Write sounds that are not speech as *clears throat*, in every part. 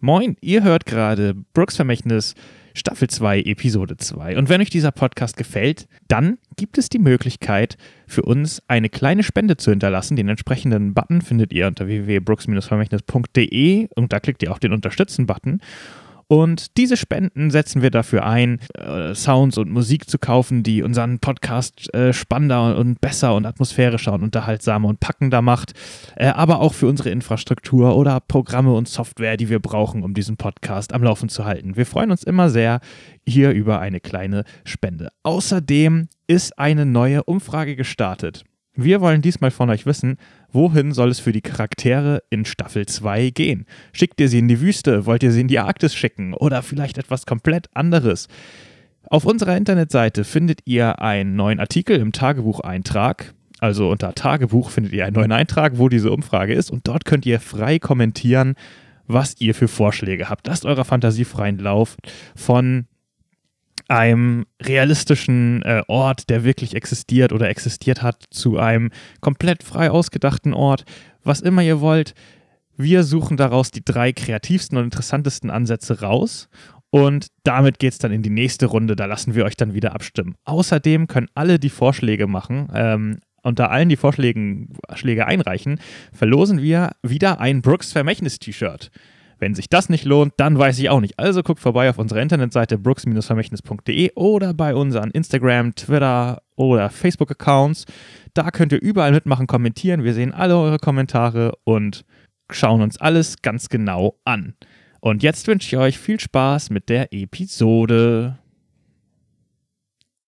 Moin, ihr hört gerade Brooks Vermächtnis Staffel 2, Episode 2. Und wenn euch dieser Podcast gefällt, dann gibt es die Möglichkeit für uns eine kleine Spende zu hinterlassen. Den entsprechenden Button findet ihr unter www.brooks-vermächtnis.de und da klickt ihr auf den Unterstützen-Button. Und diese Spenden setzen wir dafür ein, äh, Sounds und Musik zu kaufen, die unseren Podcast äh, spannender und besser und atmosphärischer und unterhaltsamer und packender macht. Äh, aber auch für unsere Infrastruktur oder Programme und Software, die wir brauchen, um diesen Podcast am Laufen zu halten. Wir freuen uns immer sehr hier über eine kleine Spende. Außerdem ist eine neue Umfrage gestartet. Wir wollen diesmal von euch wissen, wohin soll es für die Charaktere in Staffel 2 gehen? Schickt ihr sie in die Wüste? Wollt ihr sie in die Arktis schicken? Oder vielleicht etwas komplett anderes? Auf unserer Internetseite findet ihr einen neuen Artikel im Tagebucheintrag. Also unter Tagebuch findet ihr einen neuen Eintrag, wo diese Umfrage ist. Und dort könnt ihr frei kommentieren, was ihr für Vorschläge habt. Lasst eurer Fantasie freien Lauf von einem realistischen äh, Ort, der wirklich existiert oder existiert hat, zu einem komplett frei ausgedachten Ort, was immer ihr wollt. Wir suchen daraus die drei kreativsten und interessantesten Ansätze raus und damit geht es dann in die nächste Runde. Da lassen wir euch dann wieder abstimmen. Außerdem können alle die Vorschläge machen. Ähm, unter allen, die Vorschläge Schläge einreichen, verlosen wir wieder ein Brooks Vermächtnis-T-Shirt. Wenn sich das nicht lohnt, dann weiß ich auch nicht. Also guckt vorbei auf unserer Internetseite brooks-vermächtnis.de oder bei unseren Instagram, Twitter oder Facebook-Accounts. Da könnt ihr überall mitmachen, kommentieren. Wir sehen alle eure Kommentare und schauen uns alles ganz genau an. Und jetzt wünsche ich euch viel Spaß mit der Episode.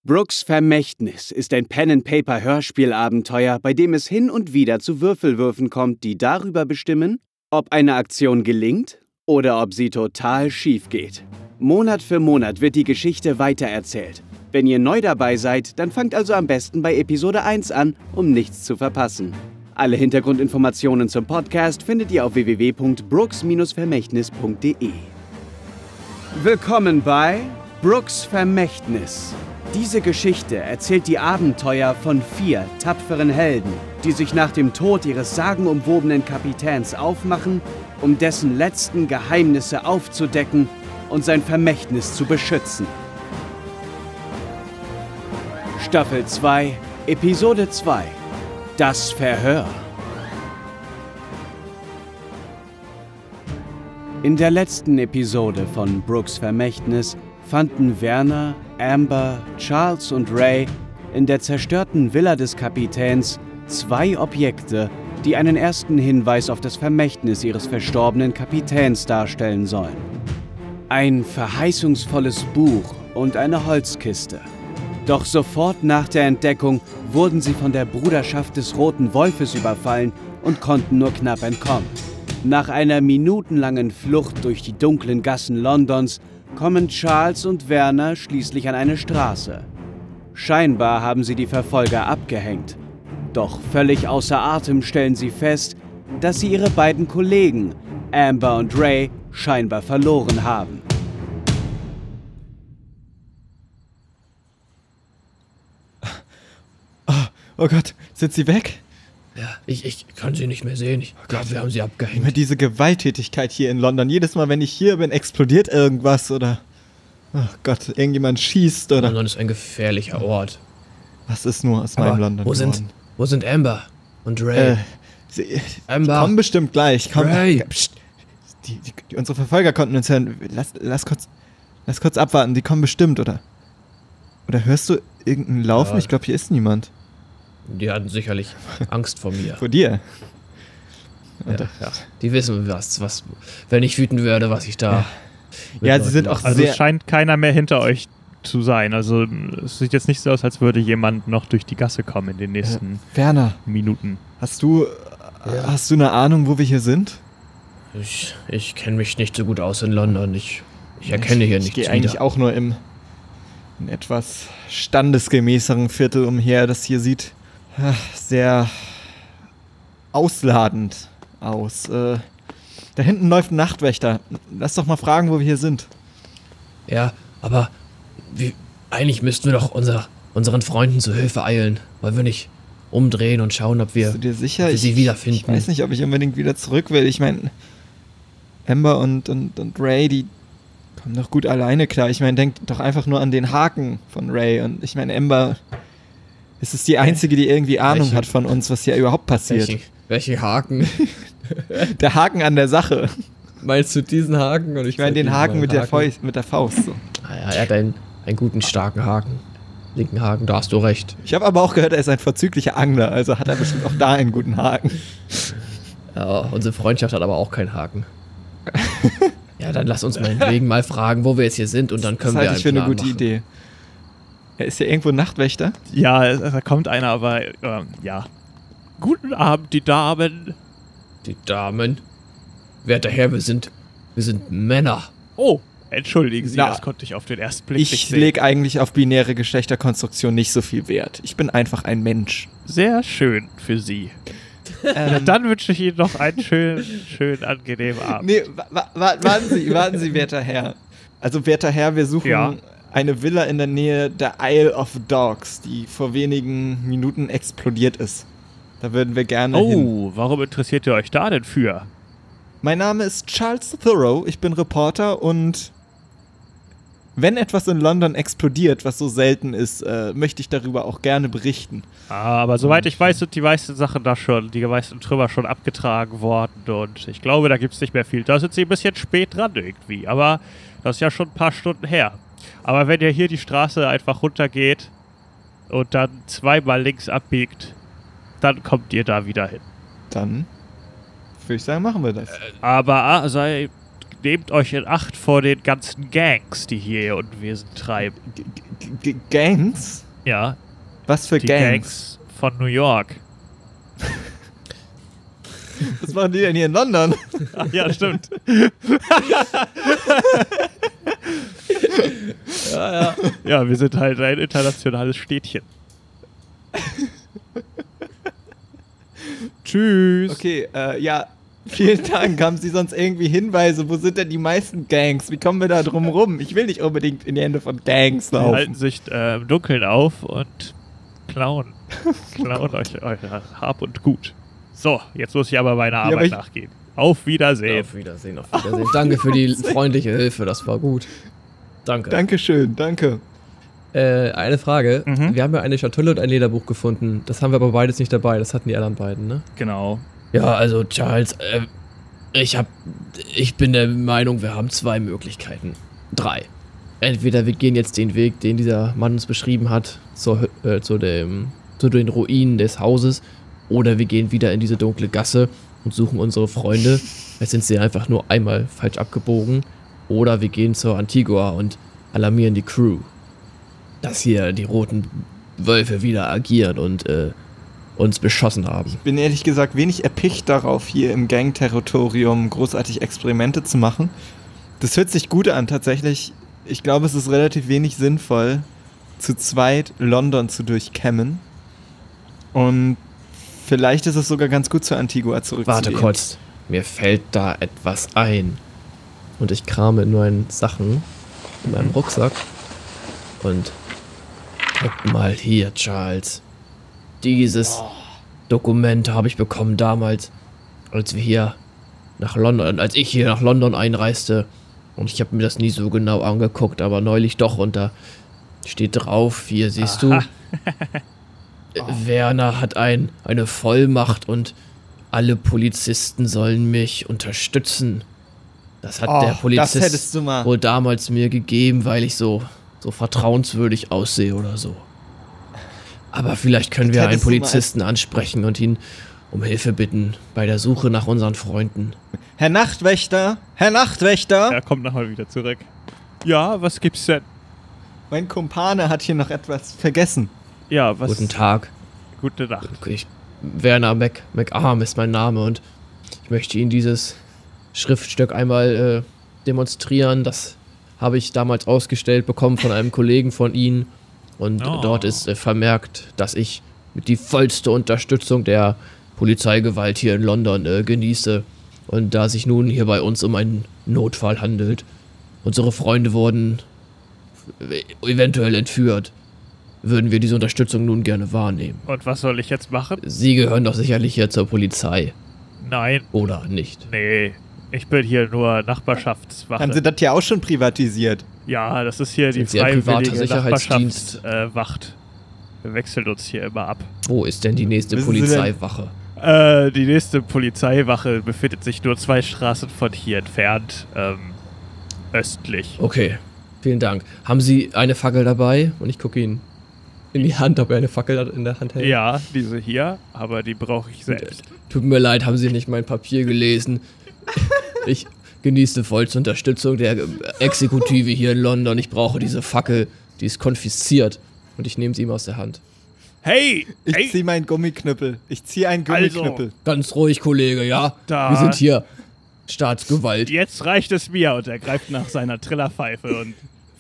Brooks Vermächtnis ist ein Pen-and-Paper-Hörspielabenteuer, bei dem es hin und wieder zu Würfelwürfen kommt, die darüber bestimmen, ob eine Aktion gelingt oder ob sie total schief geht. Monat für Monat wird die Geschichte weitererzählt. Wenn ihr neu dabei seid, dann fangt also am besten bei Episode 1 an, um nichts zu verpassen. Alle Hintergrundinformationen zum Podcast findet ihr auf www.brooks-vermächtnis.de. Willkommen bei Brooks Vermächtnis. Diese Geschichte erzählt die Abenteuer von vier tapferen Helden, die sich nach dem Tod ihres sagenumwobenen Kapitäns aufmachen, um dessen letzten Geheimnisse aufzudecken und sein Vermächtnis zu beschützen. Staffel 2, Episode 2 Das Verhör. In der letzten Episode von Brooks Vermächtnis fanden Werner, Amber, Charles und Ray in der zerstörten Villa des Kapitäns zwei Objekte, die einen ersten Hinweis auf das Vermächtnis ihres verstorbenen Kapitäns darstellen sollen. Ein verheißungsvolles Buch und eine Holzkiste. Doch sofort nach der Entdeckung wurden sie von der Bruderschaft des Roten Wolfes überfallen und konnten nur knapp entkommen. Nach einer minutenlangen Flucht durch die dunklen Gassen Londons kommen Charles und Werner schließlich an eine Straße. Scheinbar haben sie die Verfolger abgehängt. Doch völlig außer Atem stellen sie fest, dass sie ihre beiden Kollegen, Amber und Ray, scheinbar verloren haben. Oh, oh Gott, sind sie weg? Ja, ich, ich kann sie nicht mehr sehen. Ich glaube, wir haben sie abgehängt. Immer diese Gewalttätigkeit hier in London. Jedes Mal, wenn ich hier bin, explodiert irgendwas oder. Oh Gott, irgendjemand schießt oder. London ist ein gefährlicher Ort. Was ist nur aus meinem London wo sind, wo sind Amber und Ray? Äh, sie, Amber. Die kommen bestimmt gleich. Komm, Ray. Psst. Die, die, die, unsere Verfolger konnten uns hören. Lass, lass, kurz, lass kurz abwarten. Die kommen bestimmt, oder? Oder hörst du irgendeinen Laufen? Ja. Ich glaube, hier ist niemand. Die hatten sicherlich Angst vor mir. Vor dir. Ja, ja. Die wissen was, was, wenn ich wütend werde, was ich da. mit Ja, sie sind auch Also sehr. es scheint keiner mehr hinter euch zu sein. Also es sieht jetzt nicht so aus, als würde jemand noch durch die Gasse kommen in den nächsten Werner, Minuten. hast du. Ja. Hast du eine Ahnung, wo wir hier sind? Ich, ich kenne mich nicht so gut aus in London. Ich, ich erkenne hier ich, nichts Ich gehe eigentlich auch nur im in etwas standesgemäßeren Viertel umher, das hier sieht sehr ausladend aus. Äh, da hinten läuft ein Nachtwächter. Lass doch mal fragen, wo wir hier sind. Ja, aber wie, eigentlich müssten wir doch unser, unseren Freunden zu Hilfe eilen. Wollen wir nicht umdrehen und schauen, ob wir, Bist du dir sicher? ob wir sie ich, wiederfinden? ich weiß nicht, ob ich unbedingt wieder zurück will. Ich meine, Amber und, und, und Ray, die kommen doch gut alleine klar. Ich meine, denkt doch einfach nur an den Haken von Ray. Und ich meine, Amber ist es die Einzige, die irgendwie Ahnung Welche? hat von uns, was hier überhaupt passiert. Welche, welche Haken? *laughs* Der Haken an der Sache. Meinst du diesen Haken? Und Ich meine den Haken mit der, Faust, mit der Faust. So. Ah ja, er hat einen, einen guten, starken Haken. Linken Haken, da hast du recht. Ich habe aber auch gehört, er ist ein vorzüglicher Angler, also hat er bestimmt auch da einen guten Haken. Ja, unsere Freundschaft hat aber auch keinen Haken. ja, dann lass uns meinetwegen mal fragen, wo wir jetzt hier sind und dann können das wir halte ich für einen eine Plan gute machen. Idee. Er ist ja irgendwo Nachtwächter. Ja, da kommt einer, aber ähm, ja. Guten Abend, die Damen. Die Damen. Werter Herr, wir sind, wir sind Männer. Oh, entschuldigen Sie, Na, das konnte ich auf den ersten Blick nicht Ich sehen. lege eigentlich auf binäre Geschlechterkonstruktion nicht so viel Wert. Ich bin einfach ein Mensch. Sehr schön für Sie. Ähm, Dann wünsche ich Ihnen noch einen schönen, schönen, angenehmen Abend. nee, wa wa- warten Sie, warten Sie, werter Herr. Also, werter Herr, wir suchen Ja. Eine Villa in der Nähe der Isle of Dogs, die vor wenigen Minuten explodiert ist. Da würden wir gerne hin. Oh, warum interessiert ihr euch da denn für? Mein Name ist Charles Thoreau, ich bin Reporter und wenn etwas in London explodiert, was so selten ist, äh, möchte ich darüber auch gerne berichten. Ah, aber soweit ich weiß, sind die meisten Sachen da schon, die meisten Trümmer schon abgetragen worden und ich glaube, da gibt es nicht mehr viel. Da sind sie ein bisschen spät dran irgendwie, aber das ist ja schon ein paar Stunden her. Aber wenn ihr hier die Straße einfach runtergeht und dann zweimal links abbiegt, dann kommt ihr da wieder hin. Dann würde ich sagen, machen wir das. Aber ah, sei, nehmt euch in Acht vor den ganzen Gangs, die hier ihr Unwesen treiben. G G Gangs? Ja, Was für die Gangs? Gangs von New York. *laughs* *laughs* Was machen die denn hier in London? Ach ja, stimmt. *laughs* Ja, ja. Ja, wir sind halt ein internationales Städtchen. Tschüss. Okay, äh, ja, vielen Dank. Haben Sie sonst irgendwie Hinweise? Wo sind denn die meisten Gangs? Wie kommen wir da drum rum? Ich will nicht unbedingt in die Hände von Gangs Sie halten laufen. sich äh, im Dunkeln auf und klauen. *laughs* klauen euch eure Hab und Gut. So, jetzt muss ich aber meiner aber Arbeit ich- nachgehen. Auf Wiedersehen. Auf Wiedersehen, auf Wiedersehen. Danke für die freundliche Hilfe, das war gut. Danke. Dankeschön, danke. Äh, eine Frage. Mhm. Wir haben ja eine Schatulle und ein Lederbuch gefunden. Das haben wir aber beides nicht dabei. Das hatten die anderen beiden, ne? Genau. Ja, also Charles, äh, ich hab, ich bin der Meinung, wir haben zwei Möglichkeiten. Drei. Entweder wir gehen jetzt den Weg, den dieser Mann uns beschrieben hat, zur, äh, zu, dem, zu den Ruinen des Hauses, oder wir gehen wieder in diese dunkle Gasse und suchen unsere Freunde. Jetzt sind sie einfach nur einmal falsch abgebogen. Oder wir gehen zur Antigua und alarmieren die Crew. Dass hier die roten Wölfe wieder agieren und äh, uns beschossen haben. Bin ehrlich gesagt wenig erpicht darauf, hier im Gang-Territorium großartig Experimente zu machen. Das hört sich gut an, tatsächlich. Ich glaube, es ist relativ wenig sinnvoll, zu zweit London zu durchkämmen. Und vielleicht ist es sogar ganz gut, zur Antigua zurückzugehen. Warte kurz, mir fällt da etwas ein. Und ich krame in meinen Sachen, in meinem Rucksack. Und guck mal hier, Charles. Dieses Dokument habe ich bekommen damals, als wir hier nach London, als ich hier nach London einreiste. Und ich habe mir das nie so genau angeguckt, aber neulich doch. Und da steht drauf, hier siehst du, *laughs* Äh, Werner hat ein, eine Vollmacht und alle Polizisten sollen mich unterstützen. Das hat Oh, der Polizist hättest du mal. wohl damals mir gegeben, weil ich so, so vertrauenswürdig aussehe oder so. Aber vielleicht können Das wir einen Polizisten ansprechen und ihn um Hilfe bitten bei der Suche nach unseren Freunden. Herr Nachtwächter, Herr Nachtwächter, Er kommt nochmal wieder zurück. Ja, was gibt's denn? mein Kumpane hat hier noch etwas vergessen. Ja, was? Guten Tag. Gute Nacht. Ich, Werner Mac, McArm ist mein Name und ich möchte Ihnen dieses Schriftstück einmal äh, demonstrieren. Das habe ich damals ausgestellt bekommen von einem Kollegen von Ihnen. Und Oh. dort ist äh, vermerkt, dass ich mit die vollste Unterstützung der Polizeigewalt hier in London äh, genieße. Und da sich nun hier bei uns um einen Notfall handelt, unsere Freunde wurden äh, eventuell entführt, würden wir diese Unterstützung nun gerne wahrnehmen. Und was soll ich jetzt machen? Sie gehören doch sicherlich hier zur Polizei, Nein, oder nicht? nee. Ich bin hier nur Nachbarschaftswache. Haben Sie das hier auch schon privatisiert? ja, das ist hier Sind die freiwillige? Nachbarschaftswacht. Äh. Wir wechseln uns hier immer ab. Wo ist denn die nächste Wissen Polizeiwache? Äh, die nächste Polizeiwache befindet sich nur zwei Straßen von hier entfernt, ähm, östlich. Okay, vielen Dank. Haben Sie eine Fackel dabei? Und ich gucke ihn in die Hand, ob er eine Fackel in der Hand hält. Ja, diese hier, aber die brauche ich selbst. Tut mir leid, haben Sie nicht mein Papier gelesen? Ich genieße vollste Unterstützung der Exekutive hier in London. Ich brauche diese Fackel, die ist konfisziert. Und ich nehme sie ihm aus der Hand. Hey! Ich hey! ziehe meinen Gummiknüppel. Ich ziehe einen Also, Gummiknüppel. Ganz ruhig, Kollege, ja? Da- Wir sind hier Staatsgewalt. Jetzt reicht es mir und er greift nach seiner Trillerpfeife und.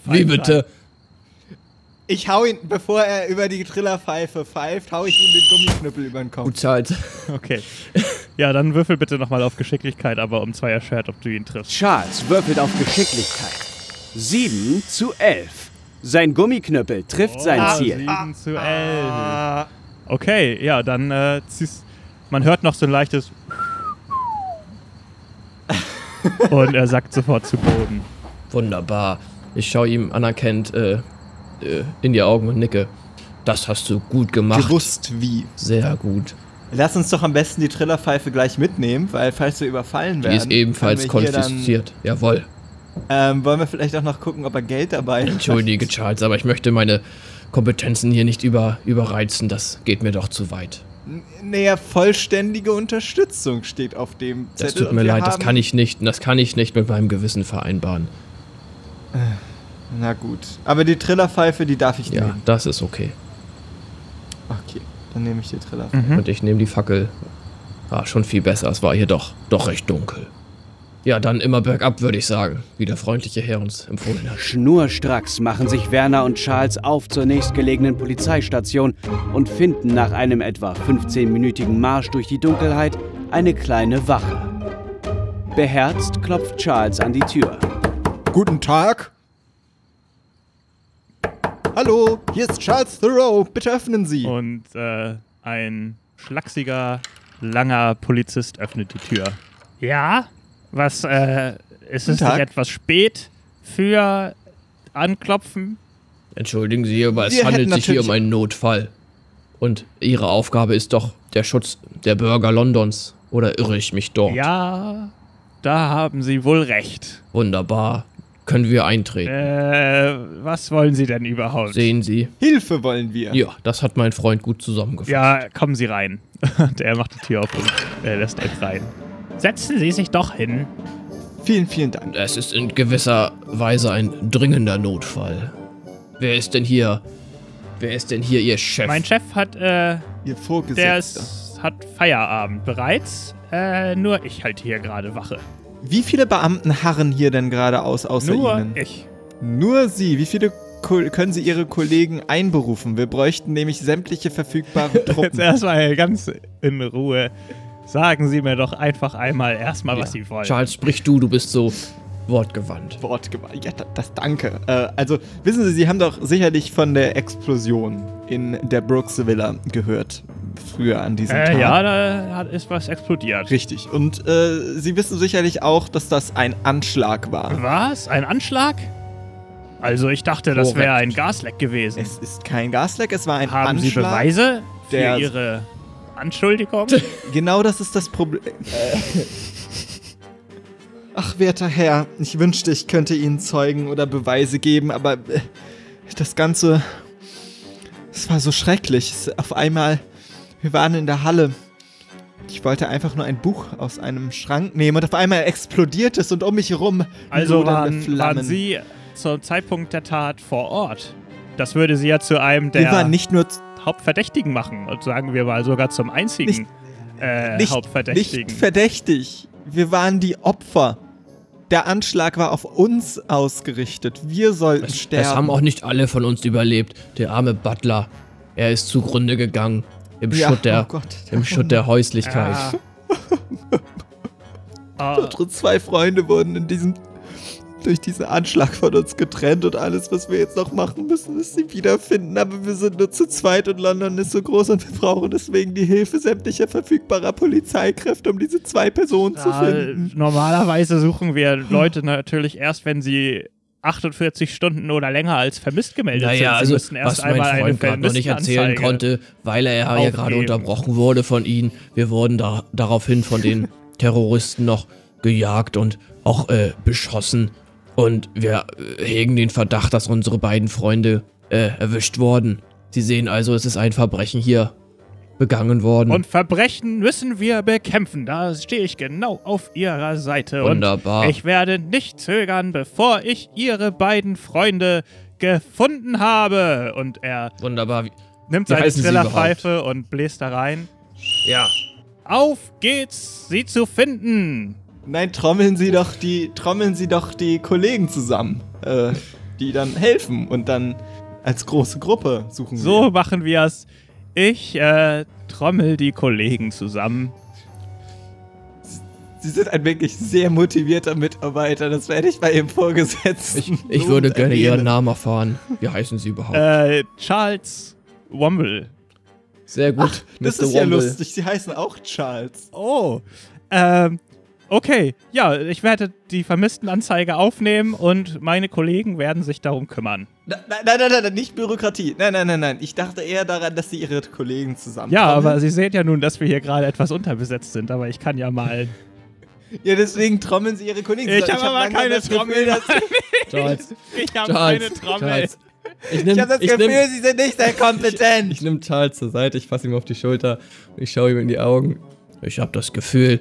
Wie bitte? Ich hau ihn, bevor er über die Trillerpfeife pfeift, hau ich ihm den Gummiknüppel über den Kopf. Gut Zeit. rein. Okay. Ja, dann würfel bitte nochmal auf Geschicklichkeit, aber um zwei erschwert, ob du ihn triffst. Charles würfelt auf Geschicklichkeit. 7 zu 11. Sein Gummiknüppel trifft sein Oh, Ziel. 7 zu 11. Okay, ja, dann äh, ziehst. Man hört noch so ein leichtes. *laughs* und er sackt sofort zu Boden. Wunderbar. Ich schaue ihm anerkennt äh, äh, in die Augen und nicke. Das hast du gut gemacht. Gewusst wie. Sehr gut. Lass uns doch am besten die Trillerpfeife gleich mitnehmen, weil falls wir überfallen Die werden. ist ebenfalls konfisziert. Jawohl. Dann, ähm, wollen wir vielleicht auch noch gucken, ob er Geld dabei hat? Entschuldige, Charles, aber ich möchte meine Kompetenzen hier nicht über, überreizen. Das geht mir doch zu weit. Naja, vollständige Unterstützung steht auf dem Zettel. Das tut mir leid, das kann ich nicht. Das kann ich nicht mit meinem Gewissen vereinbaren. Na gut. Aber die Trillerpfeife, die darf ich Ja, nehmen. das ist okay. Okay, dann nehme ich die Trillerpfeife. Und ich nehme die Fackel. Ah, schon viel besser. Es war hier doch, doch recht dunkel. Ja, dann immer bergab, würde ich sagen, wie der freundliche Herr uns empfohlen hat. Schnurstracks machen sich Werner und Charles auf zur nächstgelegenen Polizeistation und finden nach einem etwa 15-minütigen Marsch durch die Dunkelheit eine kleine Wache. Beherzt klopft Charles an die Tür. Guten Tag. Hallo, hier ist Charles Thoreau. Bitte öffnen Sie. Und äh, ein schlachsiger, langer Polizist öffnet die Tür. Ja? Was, äh, ist es nicht etwas spät für Anklopfen? Entschuldigen Sie, aber es Wir handelt sich hier um einen Notfall. Und Ihre Aufgabe ist doch der Schutz der Bürger Londons. Oder irre ich mich dort? Ja, da haben Sie wohl recht. Wunderbar. Können wir eintreten? Äh, was wollen Sie denn überhaupt? Sehen Sie? Hilfe wollen wir. Ja, das hat mein Freund gut zusammengefasst. Ja, kommen Sie rein. *laughs* Und er macht die Tür auf und er lässt euch rein. Setzen Sie sich doch hin. Vielen, vielen Dank. Es ist in gewisser Weise ein dringender Notfall. Wer ist denn hier? Wer ist denn hier Ihr Chef? Mein Chef hat, äh, Ihr Vorgesetzter. der ist, hat Feierabend bereits. Äh, nur ich halte hier gerade Wache. Wie viele Beamten harren hier denn gerade aus, außer nur Ihnen? ich. Nur Sie. Wie viele Ko können Sie Ihre Kollegen einberufen? Wir bräuchten nämlich sämtliche verfügbaren *laughs* Jetzt Truppen. erstmal ganz in Ruhe. Sagen Sie mir doch einfach einmal erstmal, was Sie wollen. Charles, sprich du, du bist so wortgewandt. Wortgewalt. Ja, das, das danke. Äh, also, wissen Sie, Sie haben doch sicherlich von der Explosion in der Brooks Villa gehört. Früher an diesem Äh, Tag. ja, da hat, ist was explodiert. Richtig. Und äh, Sie wissen sicherlich auch, dass das ein Anschlag war. Was? Ein Anschlag? Also ich dachte, das wäre ein Gasleck gewesen. Es ist kein Gasleck, es war ein Haben Anschlag. Sie Beweise für der- Ihre Anschuldigung? *laughs* Genau das ist das Problem. Ach, werter Herr, ich wünschte, ich könnte Ihnen Zeugen oder Beweise geben, aber äh, das Ganze. Es war so schrecklich. Auf einmal. Wir waren in der Halle. Ich wollte einfach nur ein Buch aus einem Schrank nehmen und auf einmal explodiert es und um mich herum Also waren, Flammen. waren Sie zum Zeitpunkt der Tat vor Ort? Das würde Sie ja zu einem Wir der waren nicht nur Hauptverdächtigen machen und sagen wir mal sogar zum einzigen Nicht- äh, nicht, Hauptverdächtigen. nicht verdächtig. Wir waren die Opfer. Der Anschlag war auf uns ausgerichtet. Wir sollten Es, sterben. es haben auch nicht alle von uns überlebt. Der arme Butler, er ist zugrunde gegangen. Im Ja, Schutt der, oh Gott, im Schutt der Häuslichkeit. Ah. *laughs* Ah, Unsere zwei Freunde wurden in diesem durch diesen Anschlag von uns getrennt und alles, was wir jetzt noch machen müssen, ist sie wiederfinden. Aber wir sind nur zu zweit und London ist so groß und wir brauchen deswegen die Hilfe sämtlicher verfügbarer Polizeikräfte, um diese zwei Personen zu Ja, finden. normalerweise suchen wir Leute natürlich erst, wenn sie 48 Stunden oder länger als vermisst gemeldet Naja, sind. Sie also erst was mein Freund gerade noch nicht erzählen konnte, weil er ja gerade unterbrochen wurde von ihnen. Wir wurden da, daraufhin von den *laughs* Terroristen noch gejagt und auch äh, beschossen. Und wir äh, hegen den Verdacht, dass unsere beiden Freunde äh, erwischt wurden. Sie sehen also, es ist ein Verbrechen hier begangen worden. Und Verbrechen müssen wir bekämpfen. Da stehe ich genau auf ihrer Seite. Wunderbar. Und ich werde nicht zögern, bevor ich ihre beiden Freunde gefunden habe. Und er Wunderbar. Wie- nimmt Wie seine Trillerpfeife und bläst da rein. Ja. Auf geht's, sie zu finden. Nein, trommeln Sie doch die, trommeln Sie doch die Kollegen zusammen, äh, die dann helfen und dann als große Gruppe suchen So machen wir's. Ich äh, trommel die Kollegen zusammen. Sie sind ein wirklich sehr motivierter Mitarbeiter, das werde ich bei Ihrem Vorgesetzten. Ich, *laughs* ich würde gerne Ihren erwähnen. Namen erfahren. Wie heißen Sie überhaupt? Äh, Charles Womble. Sehr gut. Das Mr. ist ja Womble. lustig, Sie heißen auch Charles. Oh. Ähm, okay. Ja, ich werde die Vermisstenanzeige aufnehmen und meine Kollegen werden sich darum kümmern. Nein, nein, nein, nein, nicht Bürokratie. Nein, nein, nein, nein. Ich dachte eher daran, dass Sie Ihre Kollegen zusammen. Ja, aber Sie sehen ja nun, dass wir hier gerade etwas unterbesetzt sind, aber ich kann ja mal. *laughs* Ja, deswegen trommeln Sie Ihre Kollegen Ich zusammen. habe aber keine Gefühl, Trommel. dass- *laughs* Charles. Ich habe keine Trommel. *laughs* Ich nehme Ich habe das ich Gefühl, nehm, Sie sind nicht sehr kompetent. ich nehm Charles zur Seite, ich fasse ihm auf die Schulter und ich schaue ihm in die Augen. Ich habe das Gefühl,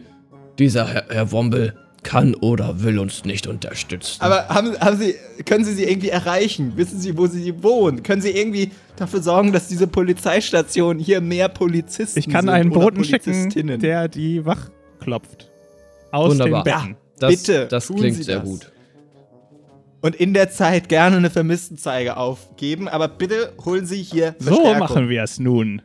dieser Herr, Herr Womble kann oder will uns nicht unterstützen. Aber haben, haben Sie, können Sie sie irgendwie erreichen? Wissen Sie, wo Sie wohnen? Können Sie irgendwie dafür sorgen, dass diese Polizeistation hier mehr Polizisten Ich kann sind einen Boten schicken, der die wach klopft. Aus Wunderbar. den Betten. das, bitte, das tun klingt Sie sehr das. gut. Und in der Zeit gerne eine Vermisstenzeige aufgeben, aber bitte holen Sie hier So machen wir es nun.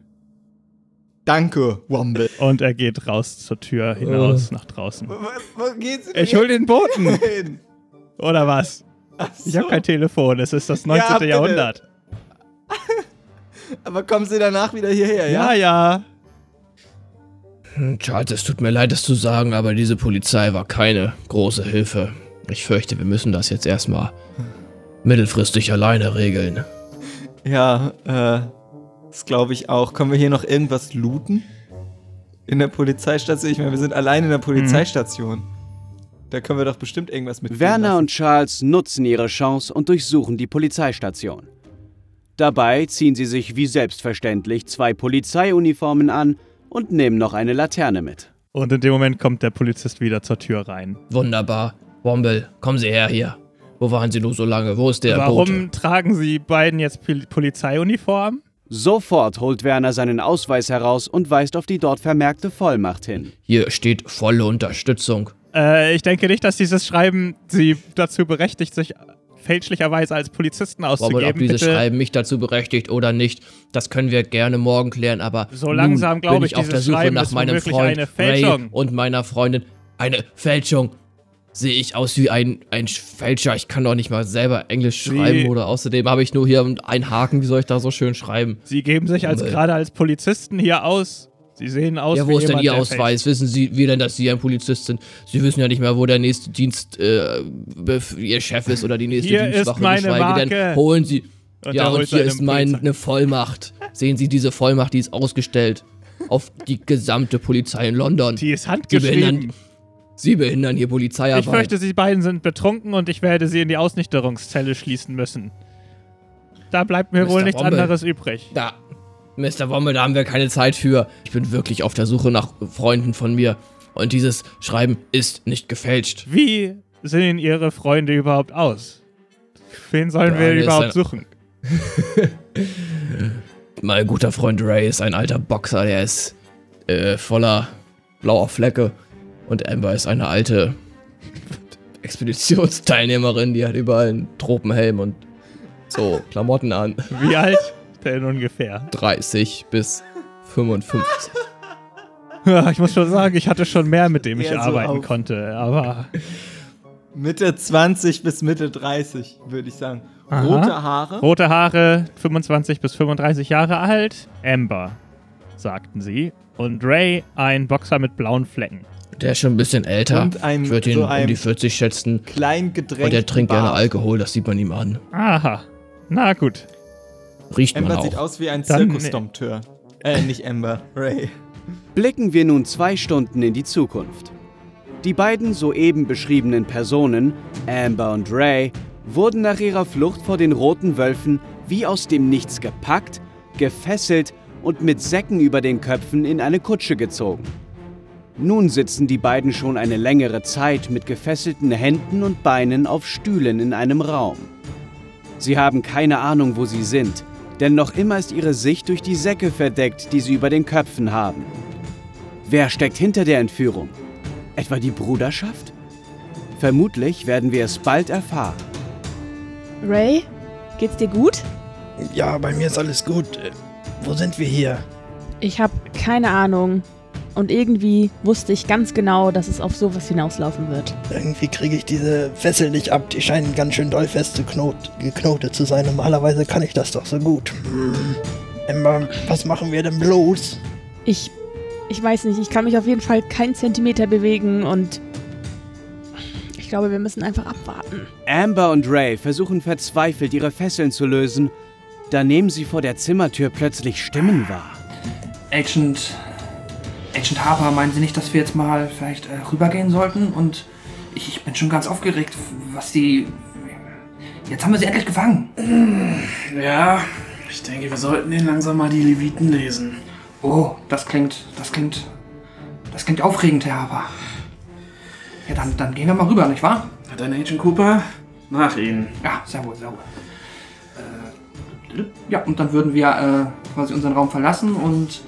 Danke, Womble. Und er geht raus zur Tür hinaus nach draußen. Wo, wo gehen Sie denn Ich hol den Boten. *laughs* hin? Oder was? Ach Ich so. habe kein Telefon. Es ist das 19. bitte. Jahrhundert. *laughs* Aber kommen Sie danach wieder hierher, ja? Ja, ja. Hm, Charles, es tut mir leid, das zu sagen, aber diese Polizei war keine große Hilfe. Ich fürchte, wir müssen das jetzt erstmal mittelfristig alleine regeln. Ja, äh, das glaube ich auch. Können wir hier noch irgendwas looten? In der Polizeistation? Ich meine, wir sind allein in der Polizeistation. Da können wir doch bestimmt irgendwas mit. Werner und Charles nutzen ihre Chance und durchsuchen die Polizeistation. Dabei ziehen sie sich wie selbstverständlich zwei Polizeiuniformen an und nehmen noch eine Laterne mit. Und in dem Moment kommt der Polizist wieder zur Tür rein. Wunderbar. Womble, kommen Sie her hier. Wo waren Sie nur so lange? Wo ist der Warum Bote? tragen Sie beiden jetzt Pol Polizeiuniform? Sofort holt Werner seinen Ausweis heraus und weist auf die dort vermerkte Vollmacht hin. Hier steht volle Unterstützung. Äh, ich denke nicht, dass dieses Schreiben Sie dazu berechtigt, sich fälschlicherweise als Polizisten auszugeben. ob dieses Bitte. Schreiben mich dazu berechtigt oder nicht, das können wir gerne morgen klären, aber So langsam nun glaube bin ich, ich auf der Suche Schreiben nach meinem Freund eine Fälschung. Ray und meiner Freundin. Eine Fälschung. Sehe ich aus wie ein, ein Fälscher? Ich kann doch nicht mal selber Englisch Sie- schreiben oder außerdem habe ich nur hier einen Haken. Wie soll ich da so schön schreiben? Sie geben sich als Womble. gerade als Polizisten hier aus. Sie sehen aus ja, wie wo ist denn Ihr Ausweis? Wissen Sie, wie denn, dass Sie ein Polizist sind? Sie wissen ja nicht mehr, wo der nächste Dienst, äh, Ihr Chef ist oder die nächste Hier ist Dienstwache. meine geschweige denn, Marke. holen Sie. Und ja, und hier ist meine Vollmacht. Sehen Sie diese Vollmacht, die ist ausgestellt auf die gesamte Polizei in London. Die ist handgeschrieben. behindern, Sie behindern hier Polizeiarbeit. Ich fürchte, Sie beiden sind betrunken und ich werde Sie in die Ausnüchterungszelle schließen müssen. Da bleibt mir Mr. wohl nichts Womble. anderes übrig. Da, Mr. Wommel, da haben wir keine Zeit für. Ich bin wirklich auf der Suche nach Freunden von mir. Und dieses Schreiben ist nicht gefälscht. Wie sehen Ihre Freunde überhaupt aus? Wen sollen Der wir überhaupt suchen? *laughs* Mein guter Freund Ray ist ein alter Boxer, der ist äh, voller blauer Flecke. Und Amber ist eine alte Expeditionsteilnehmerin, die hat überall einen Tropenhelm und so Klamotten an. Wie alt denn ungefähr? 30 bis 55. Ja, ich muss schon sagen, ich hatte schon mehr, mit dem ich so arbeiten auf- konnte, aber Mitte 20 bis Mitte 30, würde ich sagen. Aha. Rote Haare. Rote Haare, 25 bis 35 Jahre alt. Amber, sagten sie. Und Ray, ein Boxer mit blauen Flecken. Der ist schon ein bisschen älter. Und ein- ich würde ihn so um die 40 schätzen. Klein gedrängt. Und der trinkt gerne Alkohol, das sieht man ihm an. Aha. Na gut. Riecht man Amber auch. sieht aus wie ein Zirkusdompteur. Äh, nicht Amber. Ray. Blicken wir nun zwei Stunden in die Zukunft. Die beiden soeben beschriebenen Personen, Amber und Ray, wurden nach ihrer Flucht vor den roten Wölfen wie aus dem Nichts gepackt, gefesselt und mit Säcken über den Köpfen in eine Kutsche gezogen. Nun sitzen die beiden schon eine längere Zeit mit gefesselten Händen und Beinen auf Stühlen in einem Raum. Sie haben keine Ahnung, wo sie sind, denn noch immer ist ihre Sicht durch die Säcke verdeckt, die sie über den Köpfen haben. Wer steckt hinter der Entführung? Etwa die Bruderschaft? Vermutlich werden wir es bald erfahren. Ray, geht's dir gut? Ja, bei mir ist alles gut. Äh, Wo sind wir hier? Ich habe keine Ahnung. Und irgendwie wusste ich ganz genau, dass es auf sowas hinauslaufen wird. Irgendwie kriege ich diese Fessel nicht ab. Die scheinen ganz schön doll fest geknot geknotet zu sein. Normalerweise kann ich das doch so gut. Hm. Emma, was machen wir denn bloß? Ich. Ich weiß nicht, ich kann mich auf jeden Fall keinen Zentimeter bewegen und. Ich glaube, wir müssen einfach abwarten. Amber und Ray versuchen verzweifelt, ihre Fesseln zu lösen. Da nehmen sie vor der Zimmertür plötzlich Stimmen wahr. Agent. Agent Harper, meinen Sie nicht, dass wir jetzt mal vielleicht äh, rübergehen sollten? Und ich, ich bin schon ganz aufgeregt, was die. Jetzt haben wir sie endlich gefangen. Ja, ich denke, wir sollten den langsam mal die Leviten lesen. Oh, das klingt. Das klingt. Das klingt aufregend, Herr Harper. Ja, dann, dann gehen wir mal rüber, nicht wahr? Hat ein Agent Cooper? Nach Ihnen. Ja, sehr wohl, sehr wohl. Ja, und dann würden wir äh, quasi unseren Raum verlassen und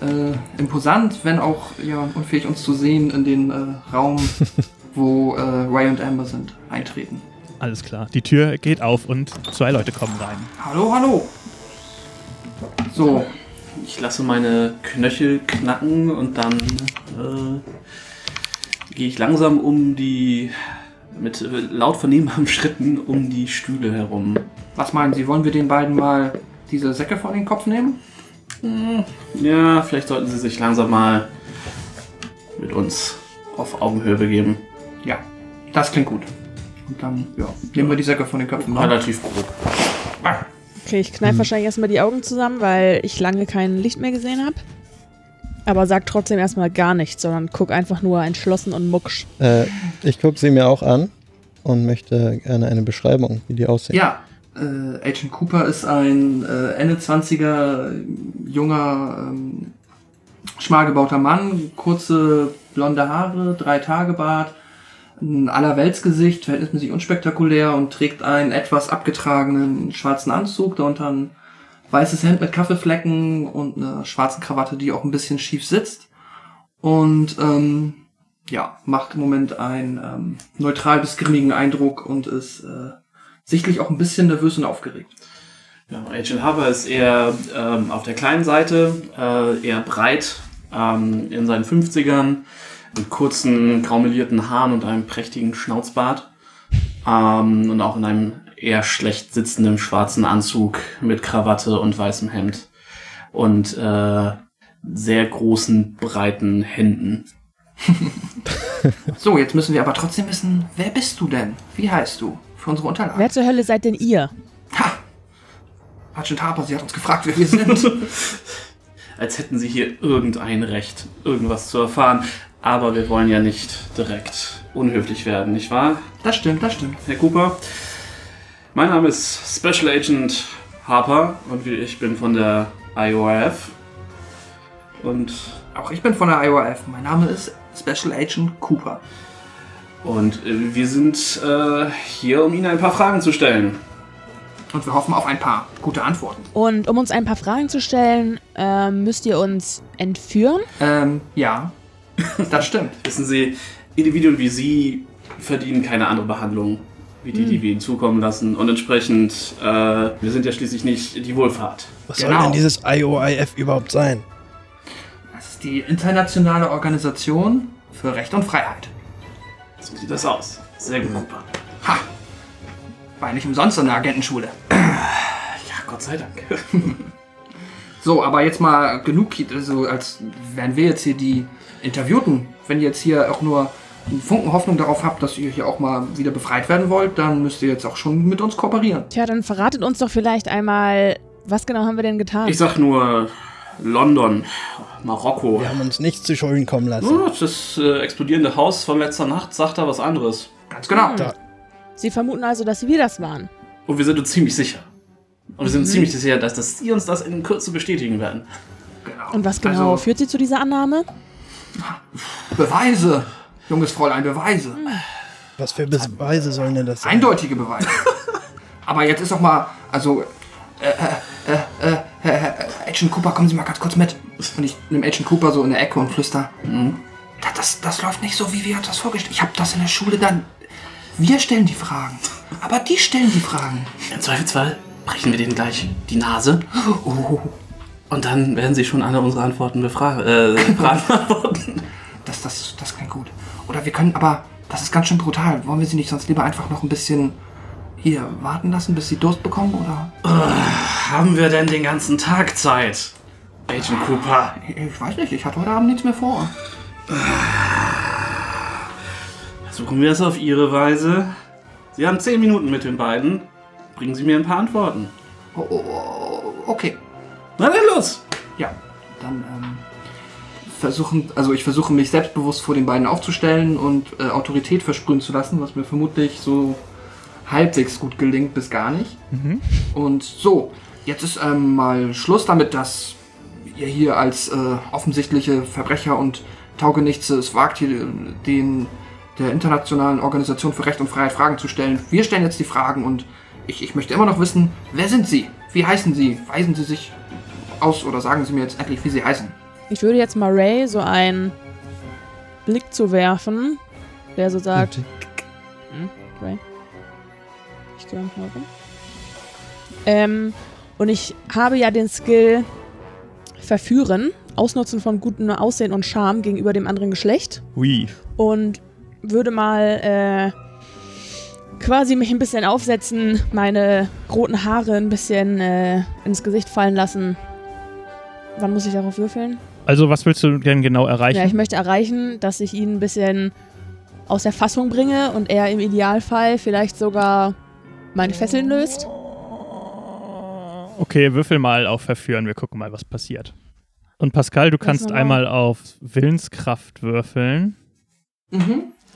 äh, imposant, wenn auch ja, unfähig uns zu sehen, in den äh, Raum, *laughs* wo äh, Ray und Amber sind, eintreten. Alles klar. Die Tür geht auf und zwei Leute kommen rein. Hallo, hallo. So, Ich lasse meine Knöchel knacken und dann äh, gehe ich langsam um die. mit äh, laut vernehmbaren *laughs* Schritten um die Stühle herum. Was meinen Sie? Wollen wir den beiden mal diese Säcke vor den Kopf nehmen? Ja, vielleicht sollten Sie sich langsam mal mit uns auf Augenhöhe begeben. Ja, das klingt gut. Und dann, ja, nehmen wir die Säcke von den Köpfen. ne? Relativ grob. Okay, ich kneife wahrscheinlich erstmal die Augen zusammen, weil ich lange kein Licht mehr gesehen habe. Aber sag trotzdem erstmal gar nichts, sondern guck einfach nur entschlossen und mucksch. Äh, ich gucke sie mir auch an und möchte gerne eine Beschreibung, wie die aussehen. Ja, äh, Agent Cooper ist ein äh, Ende 20er junger, ähm, schmal gebauter Mann, kurze blonde Haare, drei Tage Bart, ein Allerweltsgesicht, verhältnismäßig unspektakulär und trägt einen etwas abgetragenen schwarzen Anzug, darunter ein weißes Hemd mit Kaffeeflecken und eine schwarze Krawatte, die auch ein bisschen schief sitzt. Und ähm, ja, macht im Moment einen ähm, neutral bis grimmigen Eindruck und ist äh, sichtlich auch ein bisschen nervös und aufgeregt. Ja, Agent Harper ist eher ähm, auf der kleinen Seite, äh, eher breit, ähm, in seinen 50ern, mit kurzen, graumelierten Haaren und einem prächtigen Schnauzbart. Ähm, und auch in einem eher schlecht sitzenden schwarzen Anzug mit Krawatte und weißem Hemd. Und äh, sehr großen, breiten Händen. *laughs* So, jetzt müssen wir aber trotzdem wissen, wer bist du denn? Wie heißt du? Für unsere Unterlagen. Wer zur Hölle seid denn ihr? Ha! Agent Harper, sie hat uns gefragt, wer wir sind. *laughs* Als hätten sie hier irgendein Recht, irgendwas zu erfahren. Aber wir wollen ja nicht direkt unhöflich werden, nicht wahr? das stimmt, das stimmt. Herr Cooper. Mein Name ist Special Agent Harper und ich bin von der IORF. Und, Auch ich bin von der IORF. Mein Name ist Special Agent Cooper. Und äh, wir sind äh, hier, um Ihnen ein paar Fragen zu stellen. Und wir hoffen auf ein paar gute Antworten. Und um uns ein paar Fragen zu stellen, ähm, müsst ihr uns entführen. Ähm, ja. Das stimmt. *laughs* Wissen Sie, Individuen wie Sie verdienen keine andere Behandlung, wie die, die wir Ihnen zukommen lassen. Und entsprechend, äh, wir sind ja schließlich nicht die Wohlfahrt. Was Genau. soll denn dieses IOIF überhaupt sein? Das ist die internationale Organisation für Recht und Freiheit. So sieht das aus. Sehr gut, Cooper. Ha! War nicht umsonst in der Agentenschule. Ja, Gott sei Dank. *laughs* So, aber jetzt mal genug, also als wären wir jetzt hier die Interviewten. Wenn ihr jetzt hier auch nur einen Funken Hoffnung darauf habt, dass ihr hier auch mal wieder befreit werden wollt, dann müsst ihr jetzt auch schon mit uns kooperieren. Tja, dann verratet uns doch vielleicht einmal, was genau haben wir denn getan? Ich sag nur London, Marokko. Wir haben uns nichts zu Schulden kommen lassen. Oh, das äh, explodierende Haus von letzter Nacht sagt da was anderes. Ganz genau. Da- Sie vermuten also, dass wir das waren. Und wir sind uns ziemlich sicher. Und wir sind uns ziemlich sicher, dass, dass Sie uns das in Kürze bestätigen werden. genau. Und was genau Also, führt Sie zu dieser Annahme? Beweise. Junges Fräulein, Beweise. Was für Beweise sollen denn das sein? Eindeutige Beweise. *laughs* Aber jetzt ist doch mal, also, äh, äh, äh, äh, äh, Agent Cooper, kommen Sie mal ganz kurz mit. Und ich nehme Agent Cooper so in der Ecke und flüster. Das, das, das läuft nicht so, wie wir uns das vorgestellt Ich habe das in der Schule dann. Wir stellen die Fragen. Aber die stellen die Fragen. Im Zweifelsfall brechen wir denen gleich die Nase. Oh, Und dann werden sie schon alle unsere Antworten befragen. Äh, *laughs* Fragen das, das, das klingt gut. Oder wir können aber, das ist ganz schön brutal. Wollen wir sie nicht sonst lieber einfach noch ein bisschen hier warten lassen, bis sie Durst bekommen? Oder? Haben wir denn den ganzen Tag Zeit? Agent Cooper. Ich, weiß nicht, ich hatte heute Abend nichts mehr vor. Versuchen wir es auf Ihre Weise. Sie haben zehn Minuten mit den beiden. Bringen Sie mir ein paar Antworten. Oh, oh, oh, okay. Na dann los! Ja, dann ähm, versuchen, also ich versuche mich selbstbewusst vor den beiden aufzustellen und äh, Autorität versprühen zu lassen, was mir vermutlich so halbwegs gut gelingt bis gar nicht. Und so, jetzt ist ähm, mal Schluss damit, dass ihr hier als äh, offensichtliche Verbrecher und Taugenichtse es wagt, hier den der internationalen Organisation für Recht und Freiheit Fragen zu stellen. Wir stellen jetzt die Fragen und ich, ich möchte immer noch wissen, wer sind Sie? Wie heißen Sie? Weisen Sie sich aus oder sagen Sie mir jetzt endlich, wie Sie heißen? Ich würde jetzt mal Ray so einen Blick zu werfen, der so sagt, hm, Ray, ich gehe mal rum. Ähm, und ich habe ja den Skill Verführen, Ausnutzen von gutem Aussehen und Charme gegenüber dem anderen Geschlecht Ui. und würde mal äh, quasi mich ein bisschen aufsetzen, meine roten Haare ein bisschen äh, ins Gesicht fallen lassen. Wann muss ich darauf würfeln? Also, was willst du denn genau erreichen? Ja, ich möchte erreichen, dass ich ihn ein bisschen aus der Fassung bringe und er im Idealfall vielleicht sogar meine Fesseln löst. Okay, würfel mal auf Verführen. Wir gucken mal, was passiert. Und Pascal, du kannst mal einmal auf Willenskraft würfeln.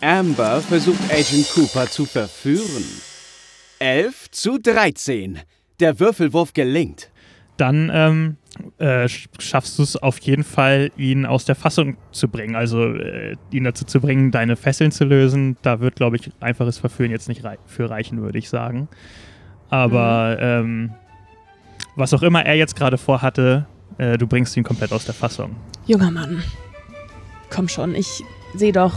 Amber versucht Agent Cooper zu verführen. 11 zu 13. Der Würfelwurf gelingt. Dann ähm, äh, sch- schaffst du es auf jeden Fall, ihn aus der Fassung zu bringen. Also äh, ihn dazu zu bringen, deine Fesseln zu lösen. Da wird, glaube ich, einfaches Verführen jetzt nicht rei für reichen, würde ich sagen. Aber ähm, was auch immer er jetzt gerade vorhatte, äh, du bringst ihn komplett aus der Fassung. Junger Mann, komm schon, ich sehe doch,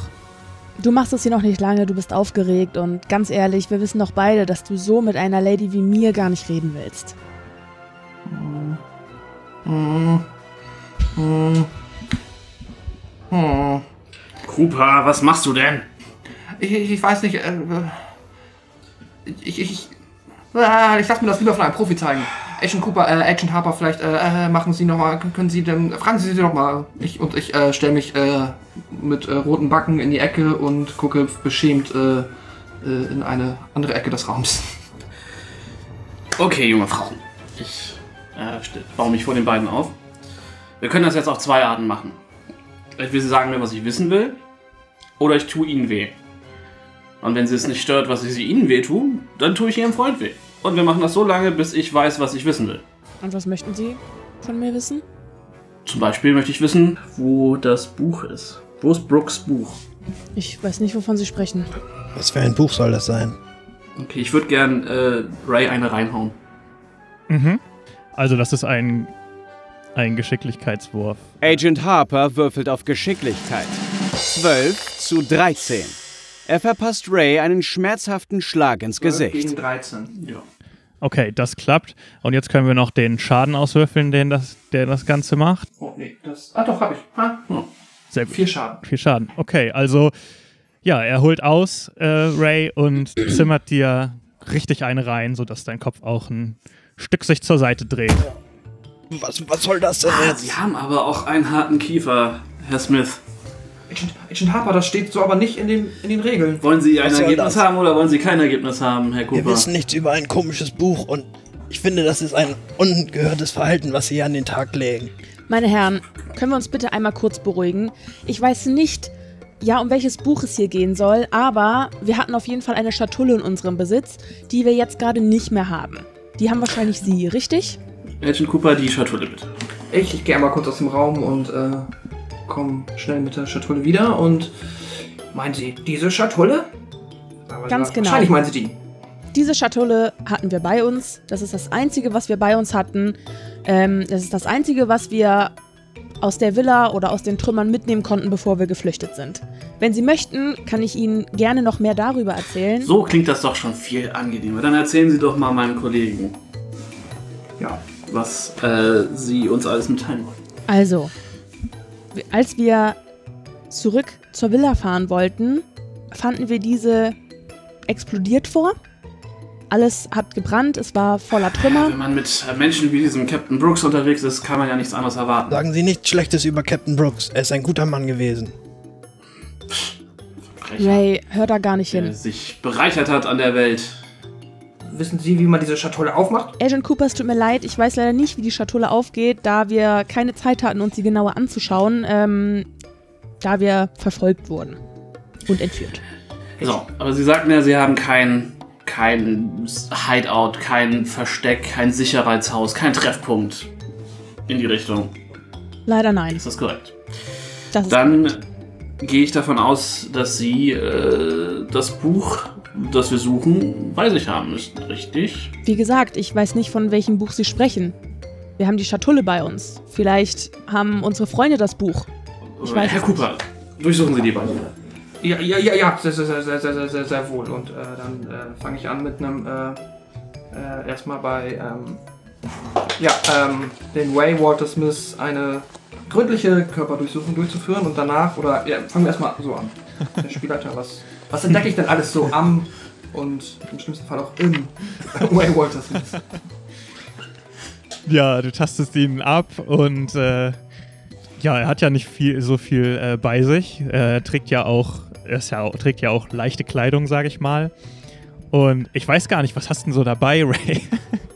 du machst es hier noch nicht lange, du bist aufgeregt und ganz ehrlich, wir wissen doch beide, dass du so mit einer Lady wie mir gar nicht reden willst. Cooper, was machst du denn? Ich, ich, ich weiß nicht, äh, ich, ich, ich, äh, ich lass mir das lieber von einem Profi zeigen. Agent Cooper, äh, Agent Harper, vielleicht äh, äh, machen Sie noch mal, können Sie denn, fragen Sie sie doch mal. Ich, und ich äh, stelle mich äh, mit äh, roten Backen in die Ecke und gucke beschämt äh, äh, in eine andere Ecke des Raums. Okay, junge Frau. Ich äh, baue mich vor den beiden auf. Wir können das jetzt auf zwei Arten machen. Entweder Sie sagen mir, was ich wissen will, oder ich tue Ihnen weh. Und wenn Sie es nicht stört, was ich Ihnen weh tue, dann tue ich Ihrem Freund weh. Und wir machen das so lange, bis ich weiß, was ich wissen will. Und was möchten Sie von mir wissen? Zum Beispiel möchte ich wissen, wo das Buch ist. Wo ist Brooks Buch? Ich weiß nicht, wovon Sie sprechen. Was für ein Buch soll das sein? Okay, ich würde gern äh, Ray eine reinhauen. Mhm. Also, das ist ein, ein Geschicklichkeitswurf. Agent Harper würfelt auf Geschicklichkeit. 12 zu 13. Er verpasst Ray einen schmerzhaften Schlag ins Gesicht. Gegen 13. Ja. Okay, das klappt. Und jetzt können wir noch den Schaden auswürfeln, den das, der das Ganze macht. Oh, nee, das. Ah, doch, hab ich. Ah, hm. Sehr gut. Vier Schaden. Viel Schaden. Okay, also Ja, er holt aus, äh, Ray, und *clears throat* zimmert dir richtig eine rein, sodass dein Kopf auch ein Stück sich zur Seite dreht. Was, was soll das denn Ah, jetzt? Sie haben aber auch einen harten Kiefer, Herr Smith. Agent, Agent Harper, das steht so aber nicht in den, in den Regeln. Wollen Sie ein Was soll Ergebnis das? haben oder wollen Sie kein Ergebnis haben, Herr Wir Cooper? wissen nichts über ein komisches Buch und ich finde, das ist ein ungehörtes Verhalten, was Sie hier an den Tag legen. Meine Herren, können wir uns bitte einmal kurz beruhigen? Ich weiß nicht, ja, um welches Buch es hier gehen soll, aber wir hatten auf jeden Fall eine Schatulle in unserem Besitz, die wir jetzt gerade nicht mehr haben. Die haben wahrscheinlich Sie, richtig? Agent Cooper, die Schatulle bitte. Ich, ich gehe einmal kurz aus dem Raum und äh, komme schnell mit der Schatulle wieder und meinen Sie diese Schatulle? Aber Ganz genau. Wahrscheinlich meinen Sie die. Diese Schatulle hatten wir bei uns. Das ist das Einzige, was wir bei uns hatten. Ähm, das ist das Einzige, was wir aus der Villa oder aus den Trümmern mitnehmen konnten, bevor wir geflüchtet sind. Wenn Sie möchten, kann ich Ihnen gerne noch mehr darüber erzählen. So klingt das doch schon viel angenehmer. Dann erzählen Sie doch mal meinem Kollegen, Ja. was äh, Sie uns alles mitteilen wollen. Also, als wir zurück zur Villa fahren wollten, fanden wir diese explodiert vor. Alles hat gebrannt, es war voller Trümmer. Wenn man mit Menschen wie diesem Captain Brooks unterwegs ist, kann man ja nichts anderes erwarten. Sagen Sie nichts Schlechtes über Captain Brooks. Er ist ein guter Mann gewesen. Verbrecher, Ray, hör da gar nicht der hin. sich bereichert hat an der Welt. Wissen Sie, wie man diese Schatulle aufmacht? Agent Cooper, es tut mir leid, ich weiß leider nicht, wie die Schatulle aufgeht, da wir keine Zeit hatten, uns sie genauer anzuschauen, ähm, da wir verfolgt wurden und entführt. So, aber Sie sagten ja, Sie haben kein, kein Hideout, kein Versteck, kein Sicherheitshaus, kein Treffpunkt in die Richtung. Leider nein. Ist das korrekt? Das ist Dann gehe ich davon aus, dass Sie äh, das Buch, das wir suchen, bei sich haben müssen, richtig? Wie gesagt, ich weiß nicht, von welchem Buch Sie sprechen. Wir haben die Schatulle bei uns. Vielleicht haben unsere Freunde das Buch. Ich weiß Herr Cooper, durchsuchen Sie die beiden. Ja, ja, ja, ja, sehr, sehr, sehr, sehr, sehr, sehr wohl. Und äh, dann äh, fange ich an mit einem, äh, äh erstmal bei, ähm, ja, ähm, den Way Walter Smith eine gründliche Körperdurchsuchung durchzuführen und danach, oder, ja, fangen wir erstmal so an. Der Spielleiter, was was entdecke ich denn alles so am und im schlimmsten Fall auch im *laughs* Way Walter Smith? Ja, du tastest ihn ab und äh, ja, er hat ja nicht viel, so viel äh, bei sich. Er trägt ja auch, er ist ja, auch- trägt ja auch leichte Kleidung, sage ich mal. Und ich weiß gar nicht, was hast du denn so dabei, *laughs* Ray?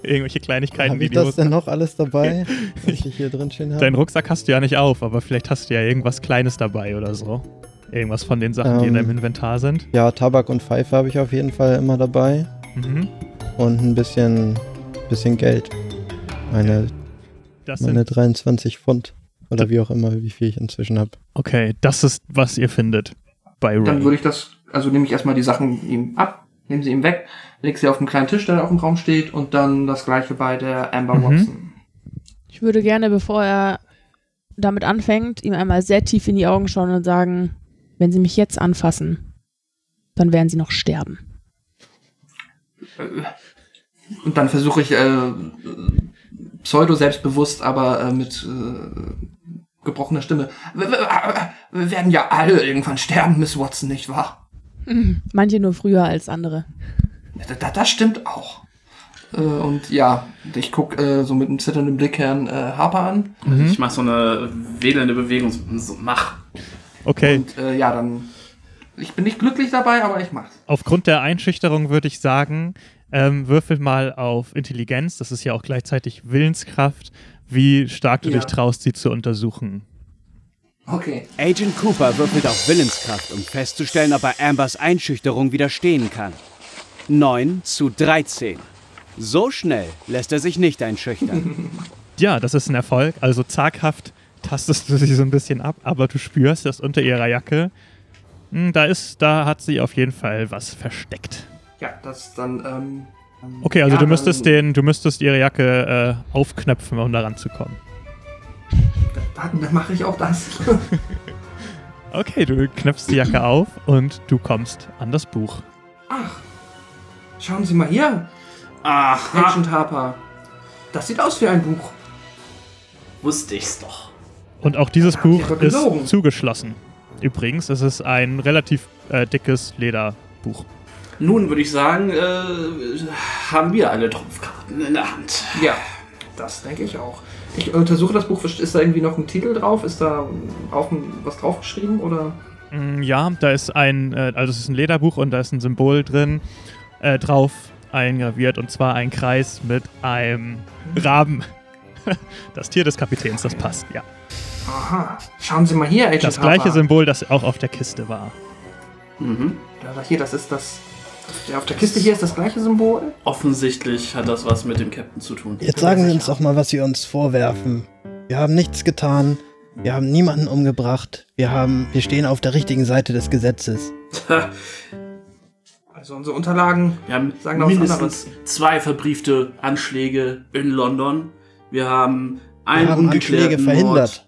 Irgendwelche Kleinigkeiten, Habe die ich das denn noch alles dabei, *laughs* was ich hier drin stehen habe? Deinen Rucksack hast du ja nicht auf, aber vielleicht hast du ja irgendwas Kleines dabei oder so. Irgendwas von den Sachen, die in Ähm. deinem Inventar sind. Ja, Tabak und Pfeife habe ich auf jeden Fall immer dabei. Mhm. Und ein bisschen, bisschen Geld. Meine, Das meine sind, 23 Pfund. Oder wie auch immer, wie viel ich inzwischen habe. okay, das ist, was ihr findet bei Ray. Dann würde ich das, also nehme ich erstmal die Sachen ihm ab, nehme sie ihm weg, leg sie auf einen kleinen Tisch, der auf dem Raum steht und dann das gleiche bei der Amber Mhm. Watson. Ich würde gerne, bevor er damit anfängt, ihm einmal sehr tief in die Augen schauen und sagen, wenn Sie mich jetzt anfassen, dann werden Sie noch sterben. Und dann versuche ich äh, pseudo selbstbewusst, aber äh, mit äh, gebrochener Stimme. Wir, werden ja alle irgendwann sterben, Miss Watson, nicht wahr? Manche nur früher als andere. Das, das stimmt auch. Äh, und ja, ich guck äh, so mit einem zitternden Blick Herrn äh, Harper an. Ich mache so eine wedelnde Bewegung. So, mach. Okay, Und äh, ja, dann. Ich bin nicht glücklich dabei, aber ich mach's. aufgrund der Einschüchterung würde ich sagen, ähm, würfel mal auf Intelligenz, das ist ja auch gleichzeitig Willenskraft, wie stark du Ja. dich traust, sie zu untersuchen. Okay. Agent Cooper würfelt auf Willenskraft, um festzustellen, ob er Ambers Einschüchterung widerstehen kann. 9 zu 13. So schnell lässt er sich nicht einschüchtern. *laughs* Ja, das ist ein Erfolg. Also zaghaft tastest du sie so ein bisschen ab, aber du spürst, dass unter ihrer Jacke, hm, da ist, da hat sie auf jeden Fall was versteckt. Ja, das dann. Ähm, Okay, also ja, du müsstest dann, den, du müsstest ihre Jacke äh, aufknöpfen, um daran zu kommen. Dann, dann mache ich auch das. *laughs* Okay, du knöpfst die Jacke auf und du kommst an das Buch. Ach, schauen Sie mal hier, Aha. Agent Harper. Das sieht aus wie ein Buch. Wusste ich's doch. Und auch dieses Buch ist zugeschlossen. übrigens. Es ist ein relativ äh, dickes Lederbuch. Nun würde ich sagen, äh, haben wir alle Trumpfkarten in der Hand. Ja, das denke ich auch. Ich untersuche das Buch. Ist da irgendwie noch ein Titel drauf? Ist da auch ein, was draufgeschrieben? Oder? Mm, Ja, da ist ein, äh, also es ist ein Lederbuch und da ist ein Symbol drin, äh, drauf eingraviert und zwar ein Kreis mit einem Raben. *laughs* Das Tier des Kapitäns, das passt, ja. Aha. Schauen Sie mal hier, Agent Das gleiche Harper. Symbol, das auch auf der Kiste war. Mhm. Da, hier, das ist das. Ja, auf der Kiste hier ist das gleiche Symbol. Offensichtlich hat das was mit dem Captain zu tun. Jetzt sagen Sie uns doch mal, was Sie uns vorwerfen. Wir haben nichts getan. Wir haben niemanden umgebracht. Wir haben, wir stehen auf der richtigen Seite des Gesetzes. *laughs* Also unsere Unterlagen. Wir haben Sagen noch was mindestens zwei verbriefte Anschläge in London. Wir haben einen Wir haben ungeklärten Anschläge verhindert. Mord,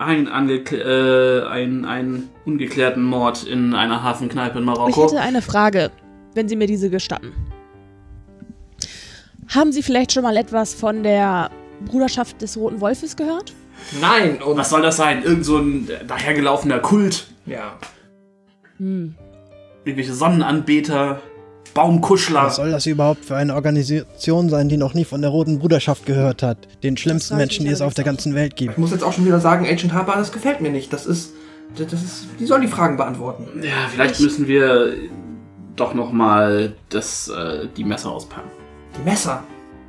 einen, angekl äh, einen, einen ungeklärten Mord in einer Hafenkneipe in Ich Marokko. hätte eine Frage, wenn Sie mir diese gestatten. Haben Sie vielleicht schon mal etwas von der Bruderschaft des Roten Wolfes gehört? Nein, und. Was soll das sein? Irgend so ein dahergelaufener Kult? Ja. Hm. Irgendwelche Sonnenanbeter? Baumkuschler? Was soll das überhaupt für eine Organisation sein, die noch nie von der Roten Bruderschaft gehört hat? Den schlimmsten ich Menschen, die es auf der ganzen Welt gibt. Ich muss jetzt auch schon wieder sagen, Agent Harper, das gefällt mir nicht. Das ist. Das ist. Die sollen die Fragen beantworten. Ja, vielleicht müssen wir doch noch mal das, äh, die Messer auspacken. Die Messer.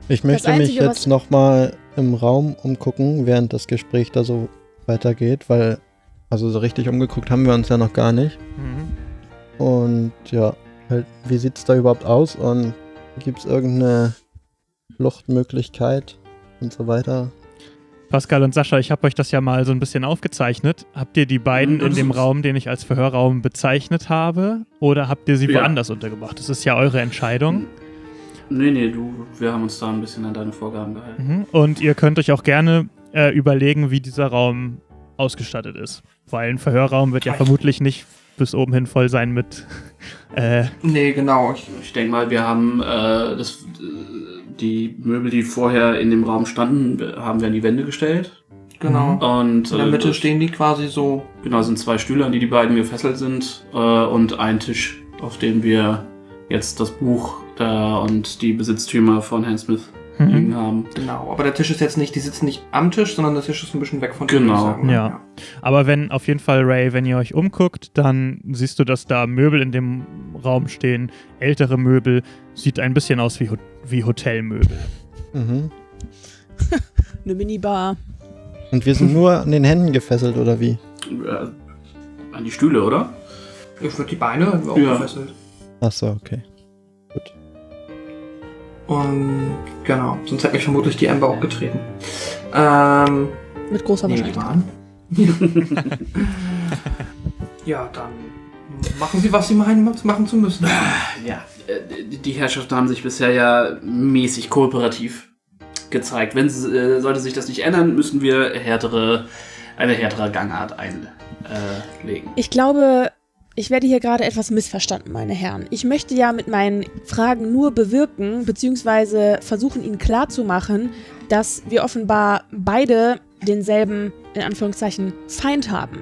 Ich möchte Einzige, mich jetzt nochmal im Raum umgucken, während das Gespräch da so weitergeht, weil, also so richtig umgeguckt haben wir uns ja noch gar nicht. Mhm. Und ja, halt, wie sieht's da überhaupt aus und gibt's irgendeine Fluchtmöglichkeit und so weiter? Pascal und Sascha, ich habe euch das ja mal so ein bisschen aufgezeichnet. Habt ihr die beiden Mhm, in dem Raum, den ich als Verhörraum bezeichnet habe, oder habt ihr sie Ja. woanders untergebracht? Das ist ja eure Entscheidung. Nee, nee, du, wir haben uns da ein bisschen an deine Vorgaben gehalten. Mhm. Und ihr könnt euch auch gerne äh, überlegen, wie dieser Raum ausgestattet ist. Weil ein Verhörraum wird ja vermutlich nicht bis oben hin voll sein mit. *laughs* Äh, Nee, genau. Ich, Ich denke mal, wir haben äh, das, äh, die Möbel, die vorher in dem Raum standen, haben wir an die Wände gestellt. genau. Und In der äh, Mitte stehen die quasi so. Genau, sind zwei Stühle, an die die beiden gefesselt sind äh, und ein Tisch, auf dem wir jetzt das Buch da und die Besitztümer von Hans Smith mhm. liegen haben. Genau. Aber der Tisch ist jetzt nicht, die sitzen nicht am Tisch, sondern der Tisch ist ein bisschen weg von denen, Genau. sagen. ne? Ja. Aber wenn auf jeden Fall, Ray, wenn ihr euch umguckt, dann siehst du, dass da Möbel in dem Raum stehen, ältere Möbel, sieht ein bisschen aus wie, wie Hotelmöbel. Mhm. *laughs* Eine Minibar. Und wir sind nur an den Händen gefesselt, oder wie? Äh, an die Stühle, oder? Ich würde die Beine auch Ja. gefesselt. Ach so, okay. Und genau, sonst hätte mich vermutlich die Amber auch getreten. Ähm, Mit großer Wahrscheinlichkeit. mal an. *laughs* ja, dann machen Sie, was Sie meinen, was machen zu müssen. Ja, äh, die Herrschaften haben sich bisher ja mäßig kooperativ gezeigt. Wenn sie- äh, sollte sich das nicht ändern, müssen wir härtere, eine härtere Gangart einlegen. Ich glaube, ich werde hier gerade etwas missverstanden, meine Herren. Ich möchte ja mit meinen Fragen nur bewirken, beziehungsweise versuchen, Ihnen klarzumachen, dass wir offenbar beide denselben, in Anführungszeichen, Feind haben.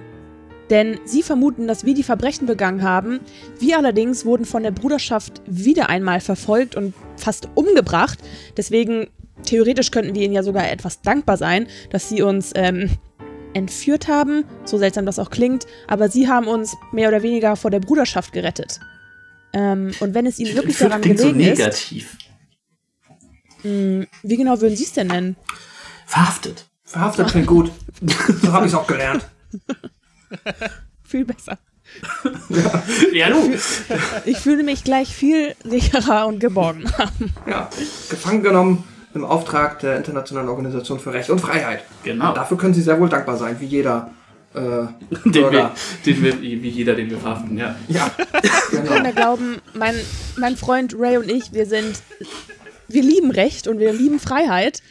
Denn Sie vermuten, dass wir die Verbrechen begangen haben. Wir allerdings wurden von der Bruderschaft wieder einmal verfolgt und fast umgebracht. Deswegen, theoretisch könnten wir Ihnen ja sogar etwas dankbar sein, dass Sie uns ähm, entführt haben, so seltsam das auch klingt, aber sie haben uns mehr oder weniger vor der Bruderschaft gerettet. Ähm, und wenn es ihnen wirklich Entführt daran klingt so gelegen ist, negativ. mh, wie genau würden sie es denn nennen? Verhaftet. Verhaftet klingt gut. So habe ich es auch gelernt. *laughs* Viel besser. Ja, du. Ich fühle mich gleich viel sicherer und geborgener. Ja, gefangen genommen im Auftrag der Internationalen Organisation für Recht und Freiheit. Genau. Und dafür können Sie sehr wohl dankbar sein, wie jeder äh, *laughs* Den wir, Bürger. den wir, wie jeder, den wir verhaften, ja. Ja, Sie können genau. da glauben, mein, mein Freund Ray und ich, wir sind, wir lieben Recht und wir lieben Freiheit.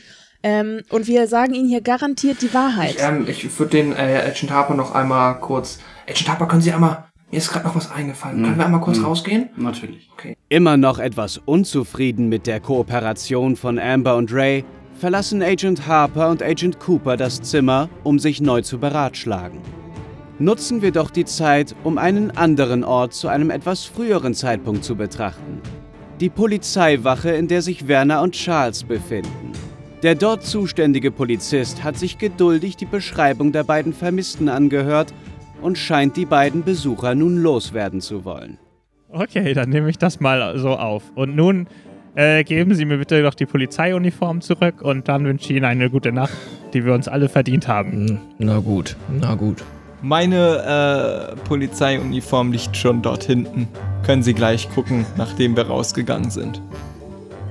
Ähm, und wir sagen ihnen hier garantiert die Wahrheit. Ich, ähm, ich würde den äh, Agent Harper noch einmal kurz. Agent Harper, können Sie einmal. Mir ist gerade noch was eingefallen. Können wir einmal kurz Mhm. rausgehen? Natürlich. Immer noch etwas unzufrieden mit der Kooperation von Amber und Ray, verlassen Agent Harper und Agent Cooper das Zimmer, um sich neu zu beratschlagen. Nutzen wir doch die Zeit, um einen anderen Ort zu einem etwas früheren Zeitpunkt zu betrachten. Die Polizeiwache, in der sich Werner und Charles befinden. Der dort zuständige Polizist hat sich geduldig die Beschreibung der beiden Vermissten angehört und scheint die beiden Besucher nun loswerden zu wollen. Okay, dann nehme ich das mal so auf. Und nun äh, geben Sie mir bitte doch die Polizeiuniform zurück und dann wünsche ich Ihnen eine gute Nacht, die wir uns alle verdient haben. Hm, Na gut, na gut. Meine äh, Polizeiuniform liegt schon dort hinten. Können Sie gleich gucken, nachdem wir rausgegangen sind.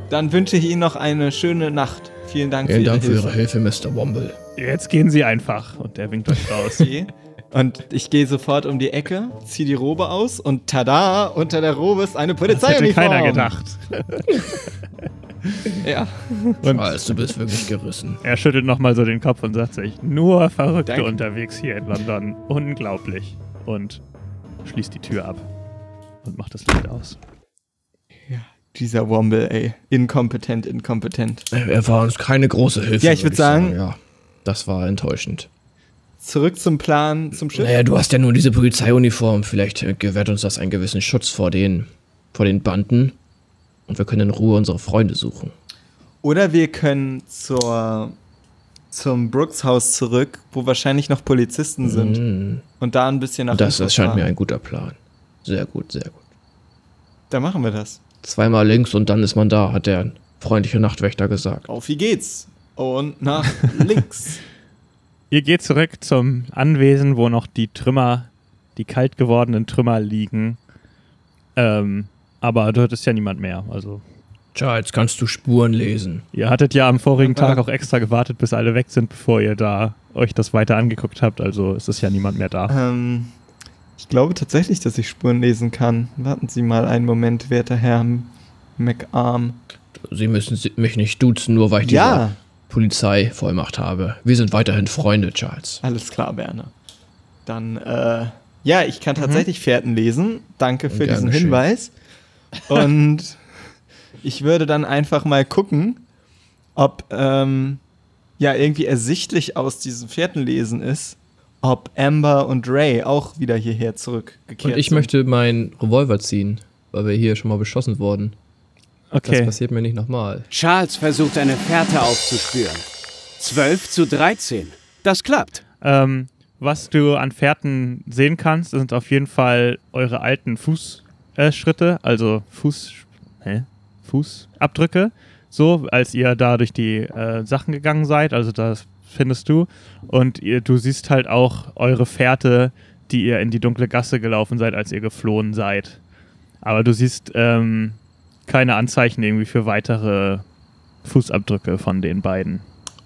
Dann wünsche ich Ihnen noch eine schöne Nacht. Vielen Dank Vielen für Dank für Ihre Ihre Hilfe. Hilfe, Mr. Womble. Jetzt gehen Sie einfach und er winkt euch raus. Okay. Und ich gehe sofort um die Ecke, ziehe die Robe aus und tada, unter der Robe ist eine Das hätte keiner gedacht. *laughs* Ja. Und Charles, du bist wirklich gerissen. er schüttelt nochmal so den Kopf und sagt sich, nur Verrückte Danke. unterwegs hier in London. Unglaublich. Und schließt die Tür ab und macht das Licht aus. Dieser Womble, ey. Inkompetent, inkompetent. Er war uns keine große Hilfe. Ja, ich würd sagen- Ja, das war enttäuschend. Zurück zum Plan, zum Schiff. Naja, du hast ja nur diese Polizeiuniform. Vielleicht äh, gewährt uns das einen gewissen Schutz vor den, vor den Banden. Und wir können in Ruhe unsere Freunde suchen. Oder wir können zur, zum Brooks Haus zurück, wo wahrscheinlich noch Polizisten sind. Mm. Und da ein bisschen nach Das, das scheint fahren. mir ein guter Plan. Sehr gut, sehr gut. Da machen wir das. Zweimal links und dann ist man da, hat der freundliche Nachtwächter gesagt. Auf wie geht's? Und nach links. *laughs* Ihr geht zurück zum Anwesen, wo noch die Trümmer, die kalt gewordenen Trümmer liegen. Ähm, aber dort ist ja niemand mehr. Also Charles, kannst du Spuren lesen? ihr hattet ja am vorigen Tag auch extra gewartet, bis alle weg sind, bevor ihr da euch das weiter angeguckt habt. Also es ist ja niemand mehr da. ähm, ich glaube tatsächlich, dass ich Spuren lesen kann. Warten Sie mal einen Moment, werter Herr McArm. Sie müssen mich nicht duzen, nur weil ich diese Ja, Polizeivollmacht habe. Wir sind weiterhin Freunde, Charles. alles klar, Werner. Dann, äh, ja, ich Mhm. kann tatsächlich Fährten lesen. Danke für diesen geschehen. Hinweis. Und *laughs* ich würde dann einfach mal gucken, ob ähm, ja irgendwie ersichtlich aus diesem Fährtenlesen ist, ob Amber und Ray auch wieder hierher zurückgekehrt Und ich sind. möchte meinen Revolver ziehen, weil wir hier schon mal beschossen wurden. Das Okay. passiert mir nicht nochmal. Charles versucht eine Fährte aufzuspüren. 12 zu 13. Das klappt. Ähm, was du an Fährten sehen kannst, sind auf jeden Fall eure alten Fußschritte, äh, also Fuß, hä? Fußabdrücke, so als ihr da durch die äh, Sachen gegangen seid. Also das findest du. Und ihr, du siehst halt auch eure Fährte, die ihr in die dunkle Gasse gelaufen seid, als ihr geflohen seid. Aber du siehst ähm, keine Anzeichen irgendwie für weitere Fußabdrücke von den beiden.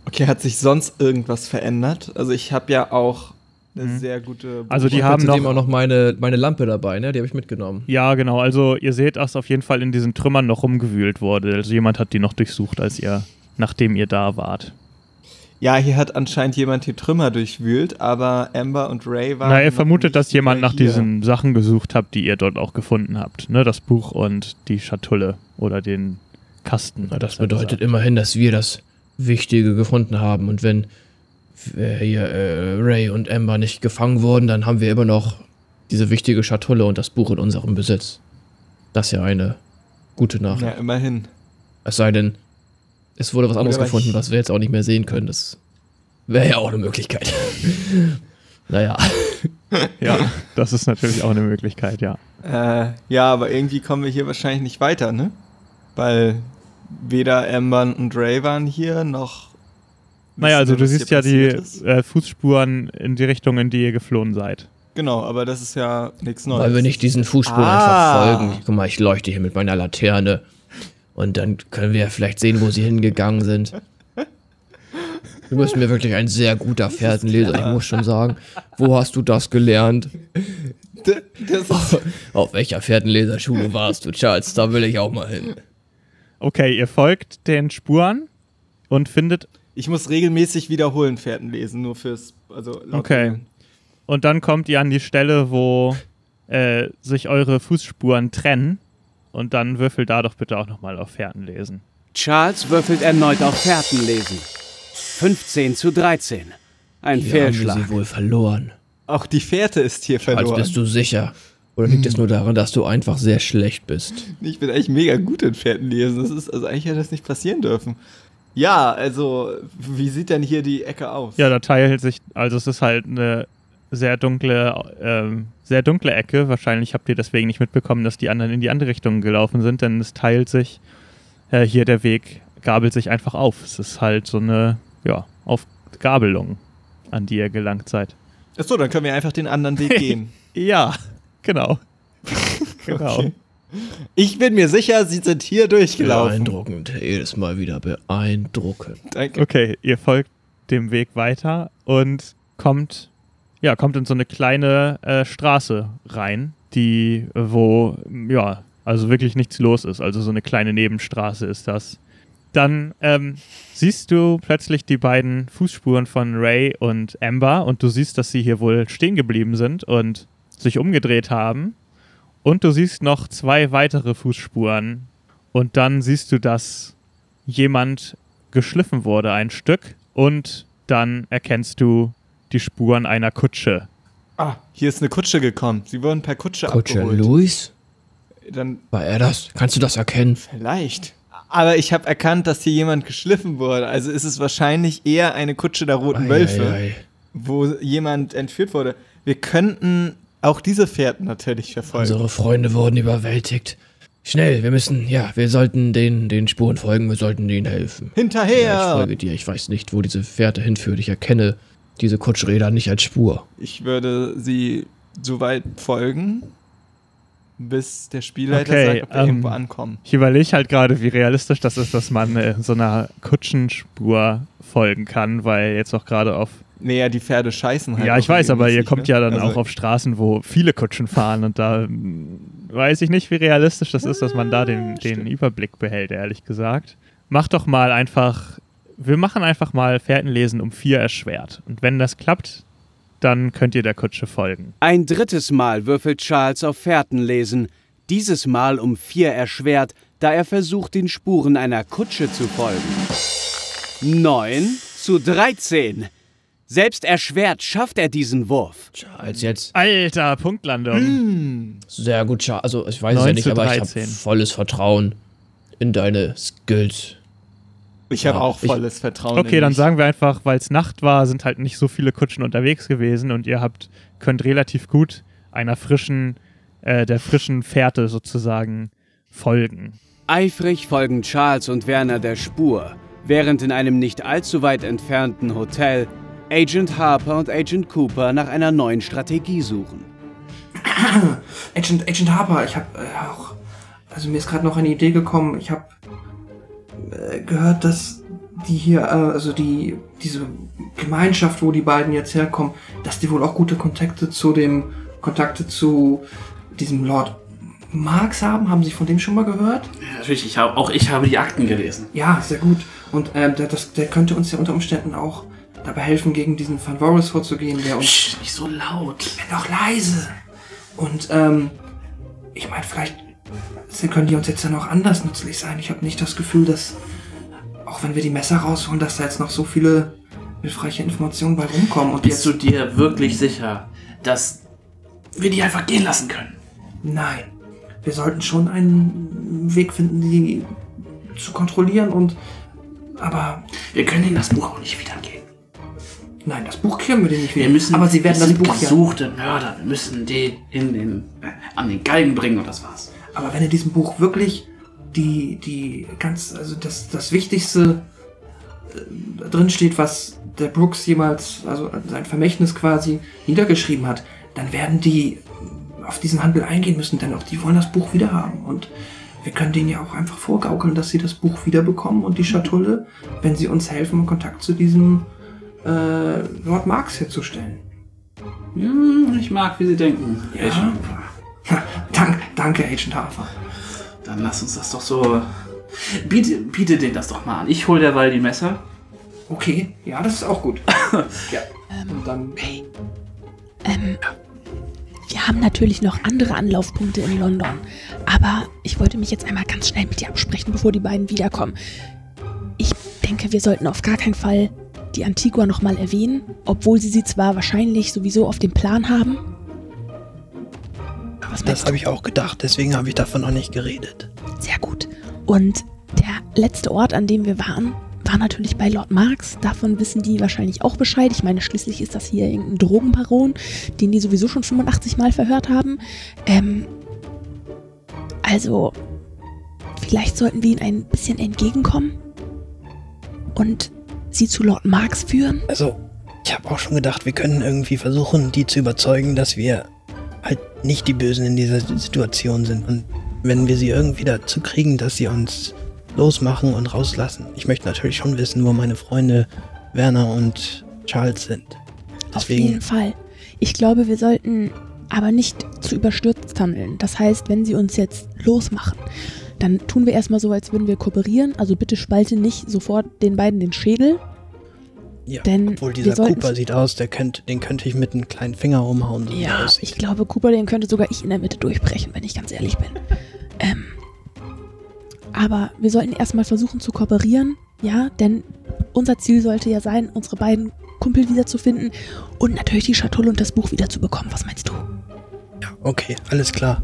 Okay, hat sich sonst irgendwas verändert? Also ich habe ja auch eine Mhm. sehr gute. Also die Ich haben noch auch noch meine, meine Lampe dabei, ne? Die habe ich mitgenommen. Ja, genau. Also ihr seht, dass auf jeden Fall in diesen Trümmern noch rumgewühlt wurde. Also jemand hat die noch durchsucht, als ihr, nachdem ihr da wart. Ja, hier hat anscheinend jemand die Trümmer durchwühlt, aber Amber und Ray waren. Na, ihr noch vermutet, nicht dass jemand nach hier. diesen Sachen gesucht habt, die ihr dort auch gefunden habt. Ne, das Buch und die Schatulle oder den Kasten. Na, das bedeutet gesagt. immerhin, dass wir das Wichtige gefunden haben. Und wenn äh, hier äh, Ray und Amber nicht gefangen wurden, dann haben wir immer noch diese wichtige Schatulle und das Buch in unserem Besitz. Das ist ja eine gute Nachricht. Ja, immerhin. Es sei denn, es wurde was anderes Oder gefunden, was wir jetzt auch nicht mehr sehen können. Das wäre ja auch eine Möglichkeit. *laughs* naja. *laughs* Ja, das ist natürlich auch eine Möglichkeit, ja. Äh, ja, aber irgendwie kommen wir hier wahrscheinlich nicht weiter, ne? Weil weder Amber und Ray waren hier, noch. Naja, also du siehst ja die äh, Fußspuren in die Richtung, in die ihr geflohen seid. Genau, aber das ist ja nichts Neues. Weil wir nicht diesen Fußspuren Ah. einfach folgen. Guck mal, ich leuchte hier mit meiner Laterne. Und dann können wir vielleicht sehen, wo sie hingegangen sind. Du bist mir wirklich ein sehr guter Fährtenleser, ich muss schon sagen. Wo hast du das gelernt? Das ist, Auf welcher Fährtenleserschule warst du, Charles? Da will ich auch mal hin. Okay, ihr folgt den Spuren und findet ich muss regelmäßig wiederholen Fährten lesen, nur fürs. Also Okay. Und dann kommt ihr an die Stelle, wo äh, sich eure Fußspuren trennen. Und dann würfel da doch bitte auch nochmal auf Fährten lesen. Charles würfelt erneut auf Fährten lesen. 15 zu 13. Ein Hier haben wir Fehlschlag. sie wohl verloren. Auch die Fährte ist hier Charles, verloren. bist du sicher? Oder liegt es nur daran, dass du einfach sehr schlecht bist? Ich bin eigentlich mega gut in Fährten lesen. Das ist, also eigentlich hätte das nicht passieren dürfen. Ja, also, wie sieht denn hier die Ecke aus? Ja, da teilt sich, also es ist halt eine sehr dunkle, ähm, sehr dunkle Ecke. Wahrscheinlich habt ihr deswegen nicht mitbekommen, dass die anderen in die andere Richtung gelaufen sind, denn es teilt sich äh, hier der Weg, gabelt sich einfach auf. Es ist halt so eine, ja, Aufgabelung, an die ihr gelangt seid. Achso, dann können wir einfach den anderen Weg *laughs* gehen. Ja, genau. *laughs* genau. Okay. Ich bin mir sicher, sie sind hier durchgelaufen. Beeindruckend. Jedes Mal wieder beeindruckend. Danke. Okay, ihr folgt dem Weg weiter und kommt, ja, kommt in so eine kleine äh, Straße rein, die, wo, ja, also wirklich nichts los ist. Also so eine kleine Nebenstraße ist das. Dann ähm, siehst du plötzlich die beiden Fußspuren von Ray und Amber und du siehst, dass sie hier wohl stehen geblieben sind und sich umgedreht haben. Und du siehst noch zwei weitere Fußspuren. Und dann siehst du, dass jemand geschliffen wurde, ein Stück. Und dann erkennst du die Spuren einer Kutsche. Ah, hier ist eine Kutsche gekommen. Sie wurden per Kutsche Kutscher abgeholt. Louis? Dann War er das? Kannst du das erkennen? vielleicht. Aber ich habe erkannt, dass hier jemand geschliffen wurde. Also ist es wahrscheinlich eher eine Kutsche der Roten Wölfe, Ei, ei, ei. wo jemand entführt wurde. Wir könnten auch diese Fährten natürlich verfolgen. Unsere Freunde wurden überwältigt. Schnell, wir müssen, ja, wir sollten den, den Spuren folgen, wir sollten ihnen helfen. Hinterher! Ja, ich folge dir, ich weiß nicht, wo diese Fährte hinführt. Ich erkenne diese Kutschräder nicht als Spur. Ich würde sie so weit folgen, bis der Spielleiter Okay, sagt, ob wir ähm, irgendwo ankommen. Ich überlege halt gerade, wie realistisch das ist, dass man äh, so einer Kutschenspur folgen kann, weil jetzt auch gerade auf. Naja, die Pferde scheißen halt. ja, ich weiß, aber ihr kommt ne? ja dann Also, auch auf Straßen, wo viele Kutschen fahren und da mm, weiß ich nicht, wie realistisch das ist, dass man da den, den Überblick behält, ehrlich gesagt. Mach doch mal einfach. Wir machen einfach mal Fährtenlesen um vier erschwert. Und wenn das klappt, dann könnt ihr der Kutsche folgen. Ein drittes Mal würfelt Charles auf Fährtenlesen, dieses Mal um vier erschwert, da er versucht, den Spuren einer Kutsche zu folgen. 9 zu 13. Selbst erschwert schafft er diesen Wurf. Charles, jetzt. Alter, Punktlandung. Hm. Sehr gut, Charles. Also, ich weiß es ja 9 nicht, aber ich habe 13. volles Vertrauen in deine Skills. Ich habe Ja, auch ich- volles Vertrauen. Okay, in dann mich. sagen wir einfach, weil es Nacht war, sind halt nicht so viele Kutschen unterwegs gewesen und ihr habt, könnt relativ gut einer frischen, äh, der frischen Fährte sozusagen folgen. Eifrig folgen Charles und Werner der Spur, während in einem nicht allzu weit entfernten Hotel Agent Harper und Agent Cooper nach einer neuen Strategie suchen. Agent, Agent Harper, ich habe äh, auch, also mir ist gerade noch eine Idee gekommen. Ich habe gehört, dass die hier, äh, also die diese Gemeinschaft, wo die beiden jetzt herkommen, dass die wohl auch gute Kontakte zu dem Kontakte zu diesem Lord Marx haben. Haben Sie von dem schon mal gehört? Ja, natürlich, ich hab, auch ich habe die Akten gelesen. Ja, sehr gut. Und ähm, der, das, der könnte uns ja unter Umständen auch dabei helfen, gegen diesen Van Voris vorzugehen, der uns Psst, nicht so laut. bin doch leise. Und ähm, ich meine, vielleicht sie- können die uns jetzt ja noch anders nützlich sein. Ich habe nicht das Gefühl, dass, auch wenn wir die Messer rausholen, dass da jetzt noch so viele hilfreiche Informationen bei rumkommen. Und Bist du dir wirklich sicher, dass wir die einfach gehen lassen können? nein, wir sollten schon einen Weg finden, die zu kontrollieren und, aber Wir können ihnen das Buch auch nicht wiedergeben. nein, das Buch können wir denen nicht Wir wieder. müssen, aber sie werden das Buch ja. gesuchte Mörder. Wir müssen die in den, äh, an den Galgen bringen und das war's. Aber wenn in diesem Buch wirklich die, die ganz, also das, das Wichtigste äh, drin steht, was der Brooks jemals, also sein Vermächtnis quasi niedergeschrieben hat, dann werden die auf diesen Handel eingehen müssen, denn auch die wollen das Buch wieder haben. Und wir können denen ja auch einfach vorgaukeln, dass sie das Buch wiederbekommen und die Schatulle, wenn sie uns helfen, Kontakt zu diesem äh, Lord Marx herzustellen. Hm, ich mag, wie sie denken. Ja. Ich, danke, Agent Hafer. dann lass uns das doch so. Biete, biete denen das doch mal an. Ich hol derweil die Messer. Okay, ja, das ist auch gut. *laughs* ja. Und dann. Ähm, wir haben natürlich noch andere Anlaufpunkte in London. Aber ich wollte mich jetzt einmal ganz schnell mit dir absprechen, bevor die beiden wiederkommen. Ich denke, wir sollten auf gar keinen Fall die Antigua nochmal erwähnen, obwohl sie sie zwar wahrscheinlich sowieso auf dem Plan haben? Was Das habe ich auch gedacht, deswegen habe ich davon noch nicht geredet. Sehr gut. Und der letzte Ort, an dem wir waren, war natürlich bei Lord Marx. Davon wissen die wahrscheinlich auch Bescheid. Ich meine, schließlich ist das hier irgendein Drogenbaron, den die sowieso schon 85 Mal verhört haben. Ähm, also, vielleicht sollten wir ihnen ein bisschen entgegenkommen und sie zu Lord Marx führen. Also, ich habe auch schon gedacht, wir können irgendwie versuchen, die zu überzeugen, dass wir nicht die Bösen in dieser Situation sind. Und wenn wir sie irgendwie dazu kriegen, dass sie uns losmachen und rauslassen. Ich möchte natürlich schon wissen, wo meine Freunde Werner und Charles sind. Auf Deswegen, jeden Fall. Ich glaube, wir sollten aber nicht zu überstürzt handeln. Das heißt, wenn sie uns jetzt losmachen, dann tun wir erstmal so, als würden wir kooperieren. Also bitte spalte nicht sofort den beiden den Schädel. Ja, denn obwohl dieser Cooper sieht aus, der könnte, den könnte ich mit einem kleinen Finger umhauen. So Ja, ich glaube, Cooper, den könnte sogar ich in der Mitte durchbrechen, wenn ich ganz ehrlich bin. *laughs* Ähm, aber wir sollten erstmal versuchen zu kooperieren, ja, denn unser Ziel sollte ja sein, unsere beiden Kumpel wiederzufinden und natürlich die Schatulle und das Buch wiederzubekommen. Was meinst du? ja, okay, alles klar.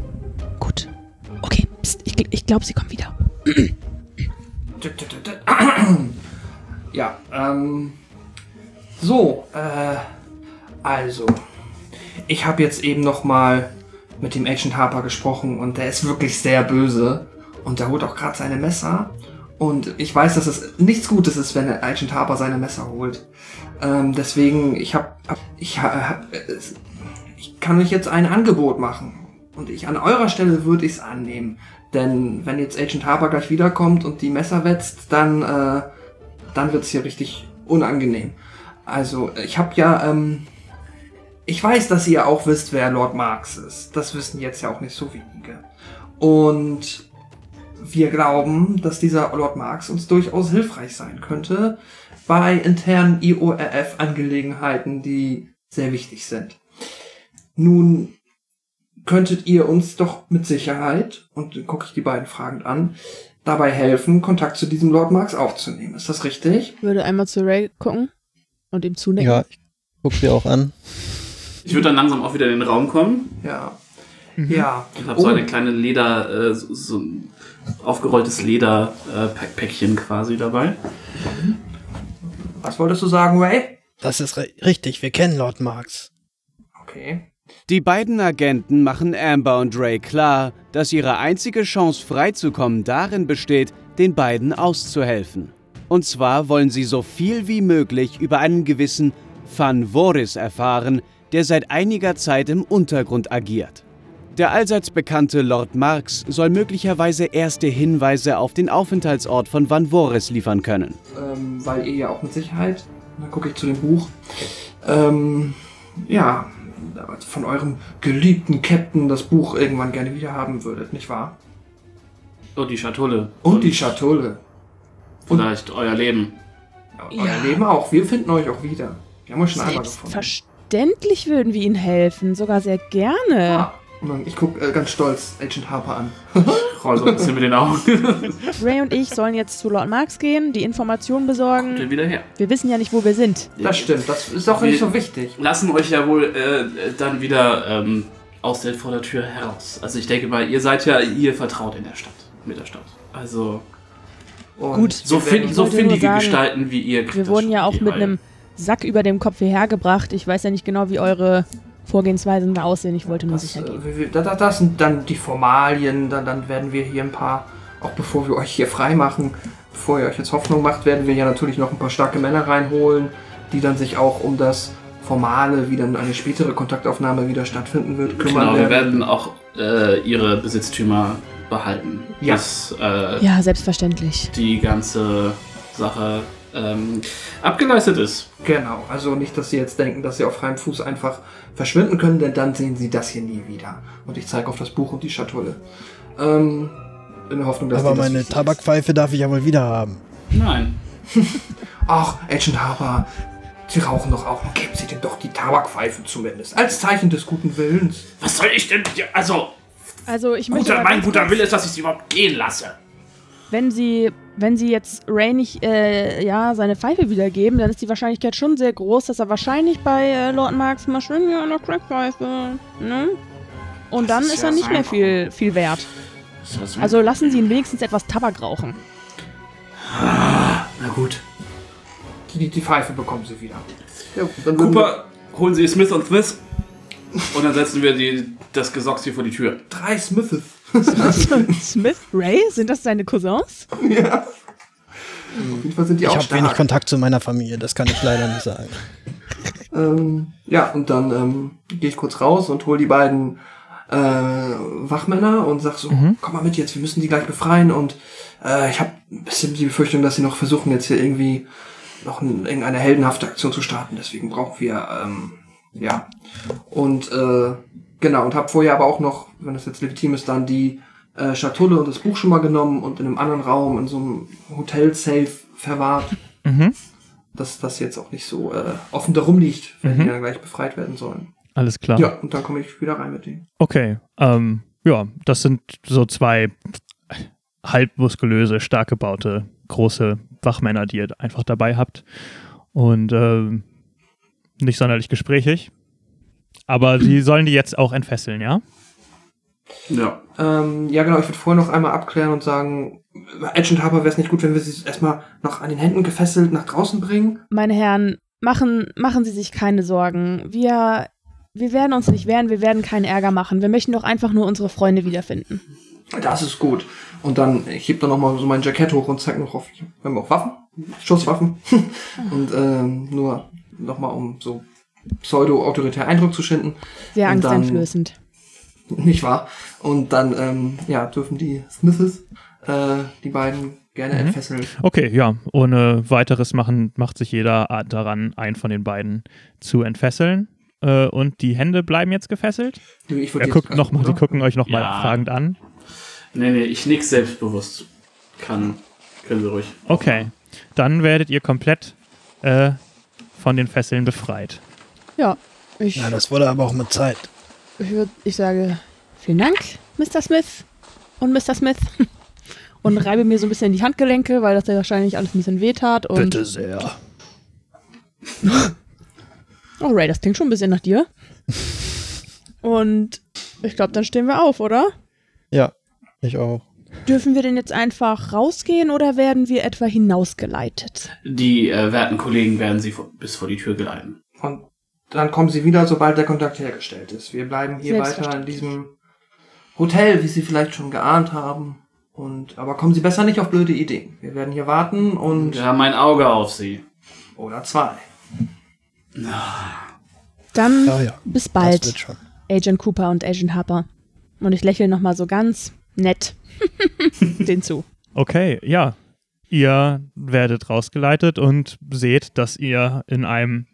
Gut. Okay, pst, ich, ich glaube, sie kommen wieder. *coughs* Ja, ähm. So, äh. Also. Ich habe jetzt eben nochmal mit dem Agent Harper gesprochen und der ist wirklich sehr böse. Und der holt auch gerade seine Messer. Und ich weiß, dass es nichts Gutes ist, wenn der Agent Harper seine Messer holt. Ähm, deswegen, ich hab, hab ich ha- hab, äh, es- ich kann euch jetzt ein Angebot machen. Und ich an eurer Stelle würde ich es annehmen. Denn wenn jetzt Agent Harper gleich wiederkommt und die Messer wetzt, dann, äh, dann wird's hier richtig unangenehm. Also, ich habe ja, ähm, ich weiß, dass ihr auch wisst, wer Lord Marx ist. Das wissen jetzt ja auch nicht so wenige. Und wir glauben, dass dieser Lord Marx uns durchaus hilfreich sein könnte bei internen IORF-Angelegenheiten, die sehr wichtig sind. Nun könntet ihr uns doch mit Sicherheit, und gucke ich die beiden fragend an, dabei helfen, Kontakt zu diesem Lord Marx aufzunehmen. Ist das richtig? Ich würde einmal zu Ray gucken und ihm zunecken. Ja, ich guck sie auch an. Ich würde dann langsam auch wieder in den Raum kommen. Ja. Ja. Ich habe so eine kleine Leder, äh, so, so ein aufgerolltes Lederpäckchen quasi dabei. Was wolltest du sagen, Ray? Das ist ri- richtig, wir kennen Lord Marx. Okay. Die beiden Agenten machen Amber und Ray klar, dass ihre einzige Chance freizukommen darin besteht, den beiden auszuhelfen. Und zwar wollen sie so viel wie möglich über einen gewissen Van Voris erfahren, der seit einiger Zeit im Untergrund agiert. Der allseits bekannte Lord Marx soll möglicherweise erste Hinweise auf den Aufenthaltsort von Van Voris liefern können. Ähm, weil ihr ja auch mit Sicherheit, dann gucke ich zu dem Buch, ähm, ja, von eurem geliebten Captain das Buch irgendwann gerne wieder haben würdet, nicht wahr? Oh, die Schatulle. Und die Schatulle. Vielleicht euer Leben. Ja, Euer Leben auch. Wir finden euch auch wieder. Wir haben euch schon einmal gefunden. Selbstverständlich würden wir ihnen helfen, sogar sehr gerne. Ah, ich gucke äh, ganz stolz Agent Harper an. *laughs* Roll so ein bisschen mit den Augen. *laughs* Ray und ich sollen jetzt zu Lord Marx gehen, die Informationen besorgen. Dann wieder her. Wir wissen ja nicht, wo wir sind. Das stimmt, das ist auch Wir- nicht so wichtig. Lassen euch ja wohl äh, dann wieder ähm, aus der vor der Tür heraus. Also ich denke mal, ihr seid ja, ihr vertraut in der Stadt. Mit der Stadt. Also Und Gut. so, fin werden- so findige sagen, Gestalten wie ihr. kriegt Wir das wurden ja auch mit Reihe. einem Sack über dem Kopf hierher gebracht. Ich weiß ja nicht genau, wie eure Vorgehensweisen da aussehen. Ich wollte nur Das, sicher äh, gehen. wir- wir- da- da- das sind dann die Formalien, dann, dann werden wir hier ein paar, auch bevor wir euch hier frei machen, bevor ihr euch jetzt Hoffnung macht, werden wir ja natürlich noch ein paar starke Männer reinholen, die dann sich auch um das Formale, wie dann eine spätere Kontaktaufnahme wieder stattfinden wird, kümmern Genau, wir werden auch äh, ihre Besitztümer behalten. Ja. Bis äh, Ja, selbstverständlich. die ganze Sache ähm, abgeleistet ist. Genau, also nicht, dass sie jetzt denken, dass sie auf freiem Fuß einfach verschwinden können, denn dann sehen sie das hier nie wieder. Und ich zeige auf das Buch und die Schatulle. Ähm, in der Hoffnung, dass Aber das meine ist. Tabakpfeife darf ich ja wohl wieder haben. Nein. *laughs* Ach, Agent Harper, Sie rauchen doch auch. Nun geben Sie denn doch die Tabakpfeife zumindest. Als Zeichen des guten Willens. Was soll ich denn hier? Also, Also ich möchte guter, mein guter Wille ist, dass ich sie überhaupt gehen lasse. wenn sie, wenn sie jetzt Ray nicht, äh, ja, seine Pfeife wiedergeben, dann ist die Wahrscheinlichkeit schon sehr groß, dass er wahrscheinlich bei äh, Lord Marx mal schön ja, eine Crackpfeife, ne? Und dann ist ist, ja er nicht mehr viel, viel wert. Also lassen Sie ihn wenigstens etwas Tabak rauchen. Na gut. Die, die Pfeife bekommen sie wieder. Ja, Cooper, holen Sie Smith und Smith. Und dann setzen wir die, das Gesocks hier vor die Tür. drei Smithes. Smith, Ray, sind das seine Cousins? ja. Auf jeden Fall sind die Ich auch habe wenig. Kontakt zu meiner Familie, das kann ich leider nicht sagen. Ähm, ja, und dann ähm, gehe ich kurz raus und hol die beiden äh, Wachmänner und sag so, komm mal mit jetzt, wir müssen die gleich befreien und äh, ich habe ein bisschen die Befürchtung, dass sie noch versuchen, jetzt hier irgendwie noch ein, irgendeine heldenhafte Aktion zu starten. Deswegen brauchen wir, ähm, ja. Und äh, genau, und habe vorher aber auch noch, wenn das jetzt legitim ist, dann die äh, Schatulle und das Buch schon mal genommen und in einem anderen Raum, in so einem Hotel-Safe verwahrt Mhm. dass das jetzt auch nicht so äh, offen darum liegt, wenn die dann gleich befreit werden sollen. Alles klar. Ja, und dann komme ich wieder rein mit denen. Okay, ähm, ja, das sind so zwei halbmuskulöse, stark gebaute, große Wachmänner, die ihr einfach dabei habt. Und ähm, nicht sonderlich gesprächig. Aber sie sollen die jetzt auch entfesseln, ja? Ja. Ähm, ja, genau, ich würde vorher noch einmal abklären und sagen, Agent Harper wäre es nicht gut, wenn wir sie erstmal noch an den Händen gefesselt nach draußen bringen. Meine Herren, machen, machen Sie sich keine Sorgen. Wir, wir werden uns nicht wehren, wir werden keinen Ärger machen. Wir möchten doch einfach nur unsere Freunde wiederfinden. Das ist gut. Und dann, ich heb dann nochmal so mein Jackett hoch und zeig noch auf, wir haben auch Waffen, Schusswaffen. *laughs* und ähm, nur nochmal, um so pseudo-autoritär Eindruck zu schinden. Sehr angsteinflößend. *laughs* Nicht wahr? Und dann, ähm, ja, dürfen die Smiths, äh, die beiden gerne Mhm. entfesseln. Okay, ja. Ohne weiteres machen, macht sich jeder daran, einen von den beiden zu entfesseln. Äh, und die Hände bleiben jetzt gefesselt. Nö, Ich Er jetzt- guckt noch mal, die oder? gucken euch nochmal Ja. fragend an. Nee, nee, ich nix selbstbewusst. Kann. Können Sie ruhig. Okay, dann werdet ihr komplett äh, von den Fesseln befreit. Ja, ich, Ja, das wurde aber auch mit Zeit. ich, würd, ich sage vielen Dank, Mr. Smith und Mr. Smith. *laughs* Und reibe mir so ein bisschen die Handgelenke, weil das ja wahrscheinlich alles ein bisschen weh tat. Und sehr. *laughs* Oh, Ray, das klingt schon ein bisschen nach dir. Und ich glaube, dann stehen wir auf, oder? Ja, ich auch. Dürfen wir denn jetzt einfach rausgehen oder werden wir etwa hinausgeleitet? Die äh, werten Kollegen werden Sie bis vor die Tür geleiten. Und dann kommen sie wieder, sobald der Kontakt hergestellt ist. Wir bleiben hier weiter in diesem Hotel, wie Sie vielleicht schon geahnt haben. Und, aber kommen Sie besser nicht auf blöde Ideen. Wir werden hier warten und, Wir haben ein Auge auf Sie. oder zwei. Dann Ja, ja. bis bald. Agent Cooper und Agent Harper. Und ich lächle nochmal so ganz nett *laughs* den zu. Okay, ja. Ihr werdet rausgeleitet und seht, dass ihr in einem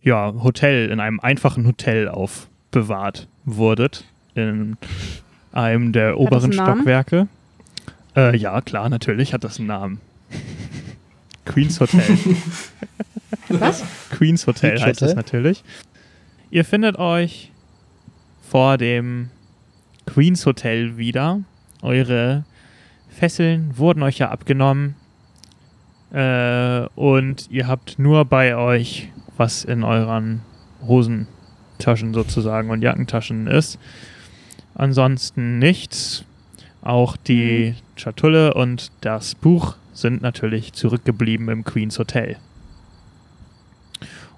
ja, Hotel, in einem einfachen Hotel aufbewahrt wurdet. In einem der oberen einen Namen? Stockwerke. Äh, ja, klar, natürlich hat das einen Namen. Queens Hotel. *laughs* Was? Queens Hotel heißt es Hotel? natürlich. Ihr findet euch vor dem Queens Hotel wieder. Eure Fesseln wurden euch ja abgenommen. Äh, und ihr habt nur bei euch, was in euren Hosentaschen sozusagen und Jackentaschen ist. Ansonsten nichts. Auch die Schatulle und das Buch sind natürlich zurückgeblieben im Queens Hotel.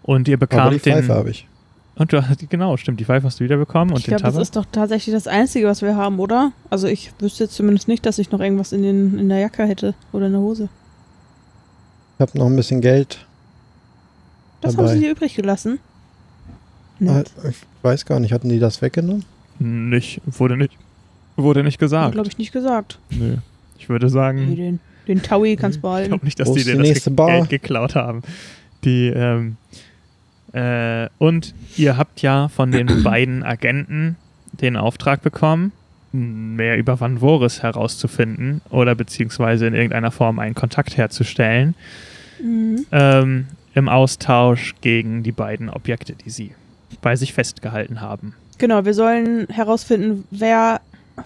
Und ihr Aber bekamt die Pfeife den. habe ich. Und du hast, genau, stimmt, die Pfeife hast du wiederbekommen und Ich den glaube, das Tabak. ist doch tatsächlich das Einzige, was wir haben, oder? Also ich wüsste jetzt zumindest nicht, dass ich noch irgendwas in, den, in der Jacke hätte oder in der Hose. Ich habe noch ein bisschen Geld. Das Dabei. haben sie dir übrig gelassen. Nett. Ich weiß gar nicht, hatten die das weggenommen? Nicht, wurde nicht, wurde nicht gesagt. glaube ich nicht gesagt. Nö. Ich würde Nee, sagen, den, den Taui kannst du ich behalten. glaube nicht, dass Wo die ist dir die das Bar? Geld geklaut haben. Die, ähm, äh, und ihr habt ja von den *clears throat* beiden Agenten den Auftrag bekommen, mehr über Van Voris herauszufinden oder beziehungsweise in irgendeiner Form einen Kontakt herzustellen. Mhm. ähm, im Austausch gegen die beiden Objekte, die sie bei sich festgehalten haben. Genau, wir sollen herausfinden, wer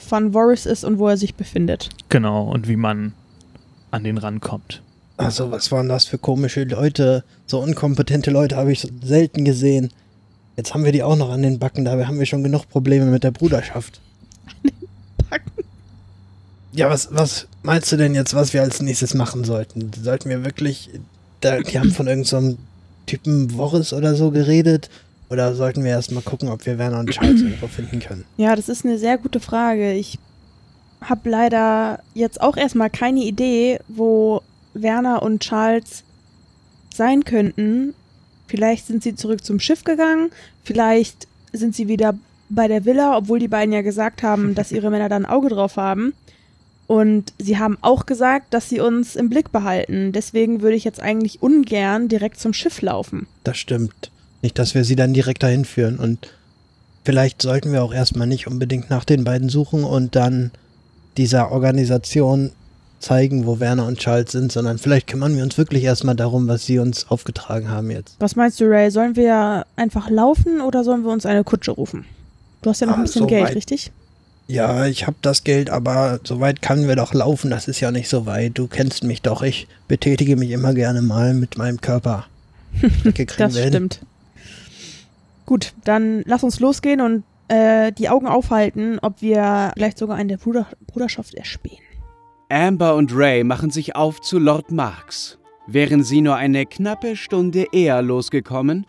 Van Voris ist und wo er sich befindet. Genau, und wie man an den rankommt. Also, was waren das für komische Leute? So unkompetente Leute habe ich selten gesehen. Jetzt haben wir die auch noch an den Backen, dabei haben wir schon genug Probleme mit der Bruderschaft. Backen? Ja, was, was meinst du denn jetzt, was wir als nächstes machen sollten? Sollten wir wirklich, da, die haben von irgendeinem so Typen Boris oder so geredet? Oder sollten wir erstmal gucken, ob wir Werner und Charles *clears throat* irgendwo finden können? Ja, das ist eine sehr gute Frage. Ich habe leider jetzt auch erstmal keine Idee, wo Werner und Charles sein könnten. Vielleicht sind sie zurück zum Schiff gegangen, vielleicht sind sie wieder bei der Villa, obwohl die beiden ja gesagt haben, *laughs* dass ihre Männer da ein Auge drauf haben. Und sie haben auch gesagt, dass sie uns im Blick behalten. Deswegen würde ich jetzt eigentlich ungern direkt zum Schiff laufen. Das stimmt. Nicht, dass wir sie dann direkt dahin führen. Und vielleicht sollten wir auch erstmal nicht unbedingt nach den beiden suchen und dann dieser Organisation zeigen, wo Werner und Charles sind, sondern vielleicht kümmern wir uns wirklich erstmal darum, was sie uns aufgetragen haben jetzt. Was meinst du, Ray? Sollen wir einfach laufen oder sollen wir uns eine Kutsche rufen? Du hast ja noch Ah, ein bisschen so Geld, weit. richtig? Ja, ich habe das Geld, aber so weit können wir doch laufen. Das ist ja nicht so weit. Du kennst mich doch. Ich betätige mich immer gerne mal mit meinem Körper. *laughs* Das stimmt. Gut, dann lass uns losgehen und äh, die Augen aufhalten, ob wir vielleicht sogar eine Bruder Bruderschaft erspähen. Amber und Ray machen sich auf zu Lord Marks. Wären sie nur eine knappe Stunde eher losgekommen,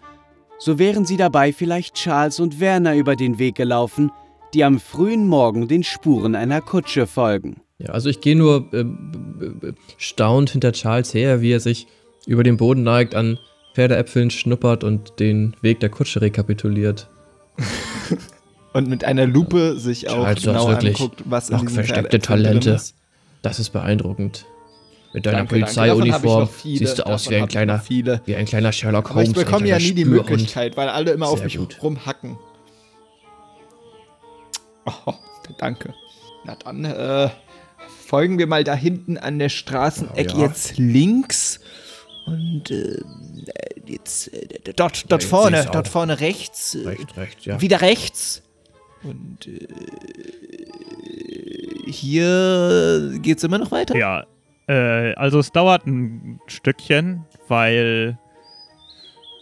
so wären sie dabei vielleicht Charles und Werner über den Weg gelaufen, die am frühen Morgen den Spuren einer Kutsche folgen. Ja, also ich gehe nur äh, b- b- staunt hinter Charles her, wie er sich über den Boden neigt, an Pferdeäpfeln schnuppert und den Weg der Kutsche rekapituliert. *laughs* Und mit einer Lupe sich auch Charles, genau anguckt, was in noch diesem versteckte Talente. ist. Das ist beeindruckend. Mit deiner Danke, Polizeiuniform viele. siehst du aus wie ein kleiner, viele. wie ein kleiner Sherlock Aber ich Holmes. bekomme ja nie die Spürhund. Möglichkeit, weil alle immer auf Sehr mich gut. rumhacken. Oh, danke. Na dann, äh, folgen wir mal da hinten an der Straßeneck Ja, ja. jetzt links. Und äh, jetzt äh, dort, dort ich vorne, dort vorne rechts. Recht, recht, ja. Wieder rechts. Und äh, hier geht's immer noch weiter. Ja, äh, also es dauert ein Stückchen, weil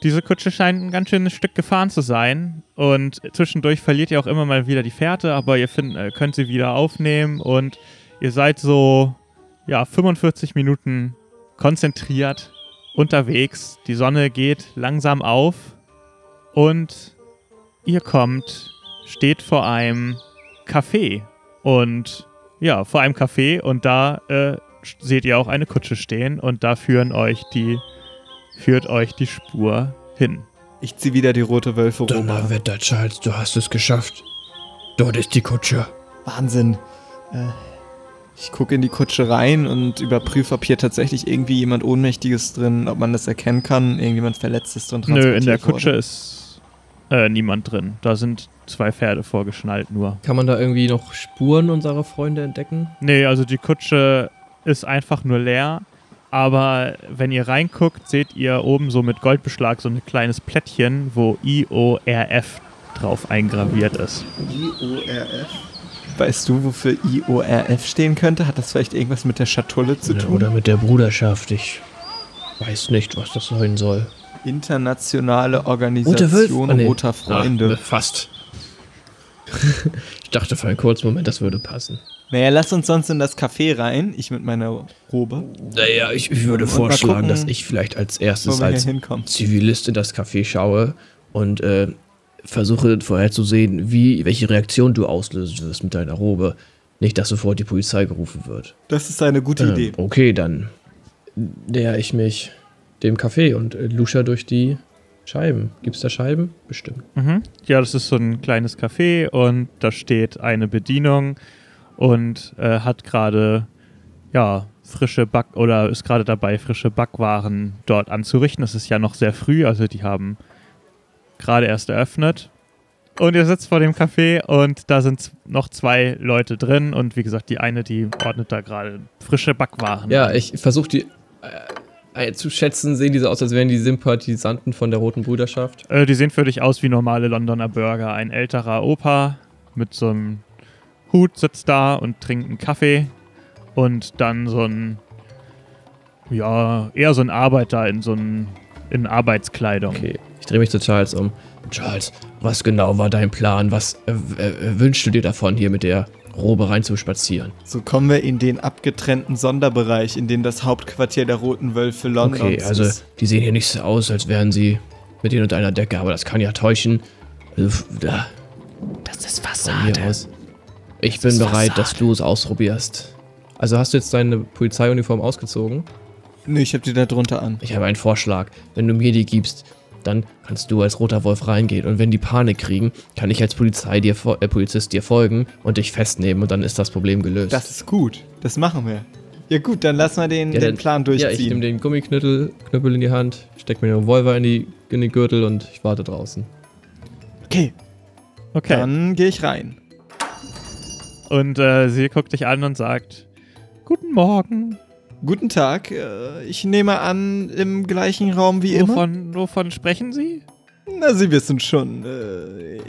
diese Kutsche scheint ein ganz schönes Stück gefahren zu sein. Und zwischendurch verliert ihr auch immer mal wieder die Fährte, aber ihr find, äh, könnt sie wieder aufnehmen und ihr seid so, ja, 45 Minuten konzentriert unterwegs. Die Sonne geht langsam auf und ihr kommt, steht vor einem Café und ja, vor einem Café und da äh, seht ihr auch eine Kutsche stehen und da führen euch die, führt euch die Spur hin. Ich zieh wieder die rote Wölfe rüber. Donnerwetter, Charles, du hast es geschafft. Dort ist die Kutsche. Wahnsinn. Äh, ich gucke in die Kutsche rein und überprüfe, ob hier tatsächlich irgendwie jemand Ohnmächtiges drin, ob man das erkennen kann, irgendjemand Verletztes drin Nö, in der transportiert Kutsche wurde. ist äh, niemand drin. Da sind zwei Pferde vorgeschnallt nur. Kann man da irgendwie noch Spuren unserer Freunde entdecken? Nee, also die Kutsche ist einfach nur leer. Aber wenn ihr reinguckt, seht ihr oben so mit Goldbeschlag so ein kleines Plättchen, wo IORF drauf eingraviert ist. IORF. Weißt du, wofür IORF stehen könnte? Hat das vielleicht irgendwas mit der Schatulle zu tun? oder mit der Bruderschaft. Ich weiß nicht, was das sein soll. Internationale Organisation? Ah, nee. Roter Freunde. Ah, fast. *laughs* ich dachte für einen kurzen Moment, das würde passen. Naja, lass uns sonst in das Café rein. Ich mit meiner Robe. Naja, ich, ich würde Und vorschlagen, gucken, dass ich vielleicht als erstes als. Zivilist in das Café schaue und äh, versuche vorherzusehen, wie, welche Reaktion du auslösen wirst mit deiner Robe. Nicht, dass sofort die Polizei gerufen wird. Das ist eine gute Ähm, Idee. okay, dann näher ich mich dem Café und äh, lusche durch die Scheiben. Gibt's da Scheiben? Bestimmt. Mhm. Ja, das ist so ein kleines Café und da steht eine Bedienung und äh, hat gerade ja frische Back oder ist gerade dabei, frische Backwaren dort anzurichten. Es ist ja noch sehr früh, also die haben gerade erst eröffnet. Und ihr sitzt vor dem Café und da sind noch zwei Leute drin und wie gesagt, die eine, die ordnet da gerade frische Backwaren. Ja, ich versuche die zu schätzen. Sehen diese aus, als wären die Sympathisanten von der Roten Bruderschaft. Äh, die sehen für dich aus wie normale Londoner Burger. Ein älterer Opa mit so einem Hut sitzt da und trinkt einen Kaffee. Und dann so ein Ja, eher so ein Arbeiter in so ein, in Arbeitskleidung. Okay, ich drehe mich zu Charles um. Charles, was genau war dein Plan? Was äh, äh, wünschst du dir davon, hier mit der Robe rein zu spazieren? So kommen wir in den abgetrennten Sonderbereich, in dem das Hauptquartier der Roten Wölfe Londons Okay, also ist. die sehen hier nicht so aus, als wären sie mit ihnen unter einer Decke, aber das kann ja täuschen. Also, da, Das ist aus. Ich bin bereit, dass du es ausprobierst. Also hast du jetzt deine Polizeiuniform ausgezogen? Nö, ich hab die da drunter an. Ich habe einen Vorschlag. Wenn du mir die gibst, dann kannst du als roter Wolf reingehen. Und wenn die Panik kriegen, kann ich als Polizei dir, äh, Polizist dir folgen und dich festnehmen und dann ist das Problem gelöst. Das ist gut. Das machen wir. Ja gut, dann lassen wir den, Ja, den Plan ja, ich durchziehen. nehme den Gummiknüttel Knüppel in die Hand, steck mir den Revolver in, die, in den Gürtel und ich warte draußen. okay, Okay. dann gehe ich rein. Und äh, sie guckt dich an und sagt: Guten Morgen. Guten Tag. Äh, ich nehme an, im gleichen Raum wie immer. Wovon, wovon sprechen Sie? Na, Sie wissen schon. Äh,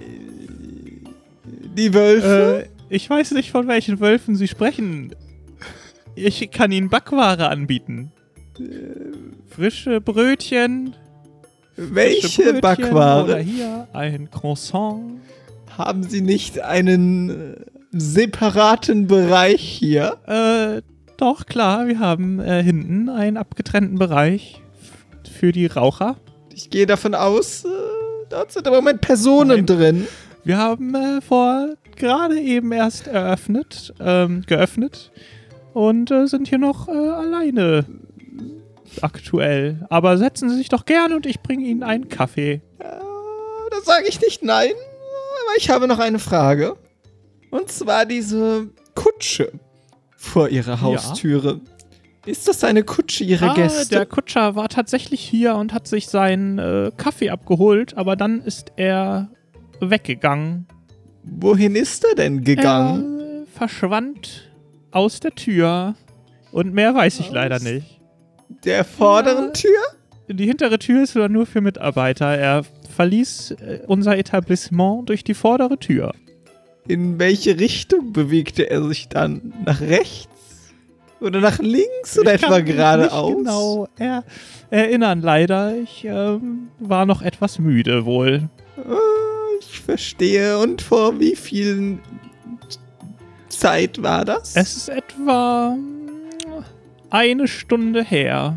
die Wölfe. Äh, ich weiß nicht, von welchen Wölfen Sie sprechen. Ich kann Ihnen Backware anbieten. Frische Brötchen. frische welche Brötchen Oder Backware? hier ein Croissant. Haben Sie nicht einen äh, separaten Bereich hier? Äh, doch, klar, wir haben äh, hinten einen abgetrennten Bereich für die Raucher. Ich gehe davon aus, äh, dort sind aber im Moment Personen Nein. drin. Wir haben äh, vor gerade eben erst eröffnet, ähm, geöffnet und äh, sind hier noch äh, alleine aktuell. Aber setzen Sie sich doch gerne und ich bringe Ihnen einen Kaffee. Äh, da sage ich nicht nein, aber ich habe noch eine Frage. Und zwar diese Kutsche vor Ihrer Haustüre. Ist das eine Kutsche Ihrer Ah, Gäste? der Kutscher war tatsächlich hier und hat sich seinen äh, Kaffee abgeholt, aber dann ist er weggegangen. Wohin ist er denn gegangen? Er verschwand aus der Tür und mehr weiß ich leider Aus- nicht. Der vorderen Ja. Tür? Die hintere Tür ist nur für Mitarbeiter. Er verließ äh, unser Etablissement durch die vordere Tür. In welche Richtung bewegte er sich dann? Nach rechts? Oder nach links? Oder Ich kann etwa mich geradeaus? Nicht genau er erinnern, leider. Ich ähm, war noch etwas müde wohl. Ah, Ich verstehe. Und vor wie vielen Zeit war das? Es ist etwa eine Stunde her.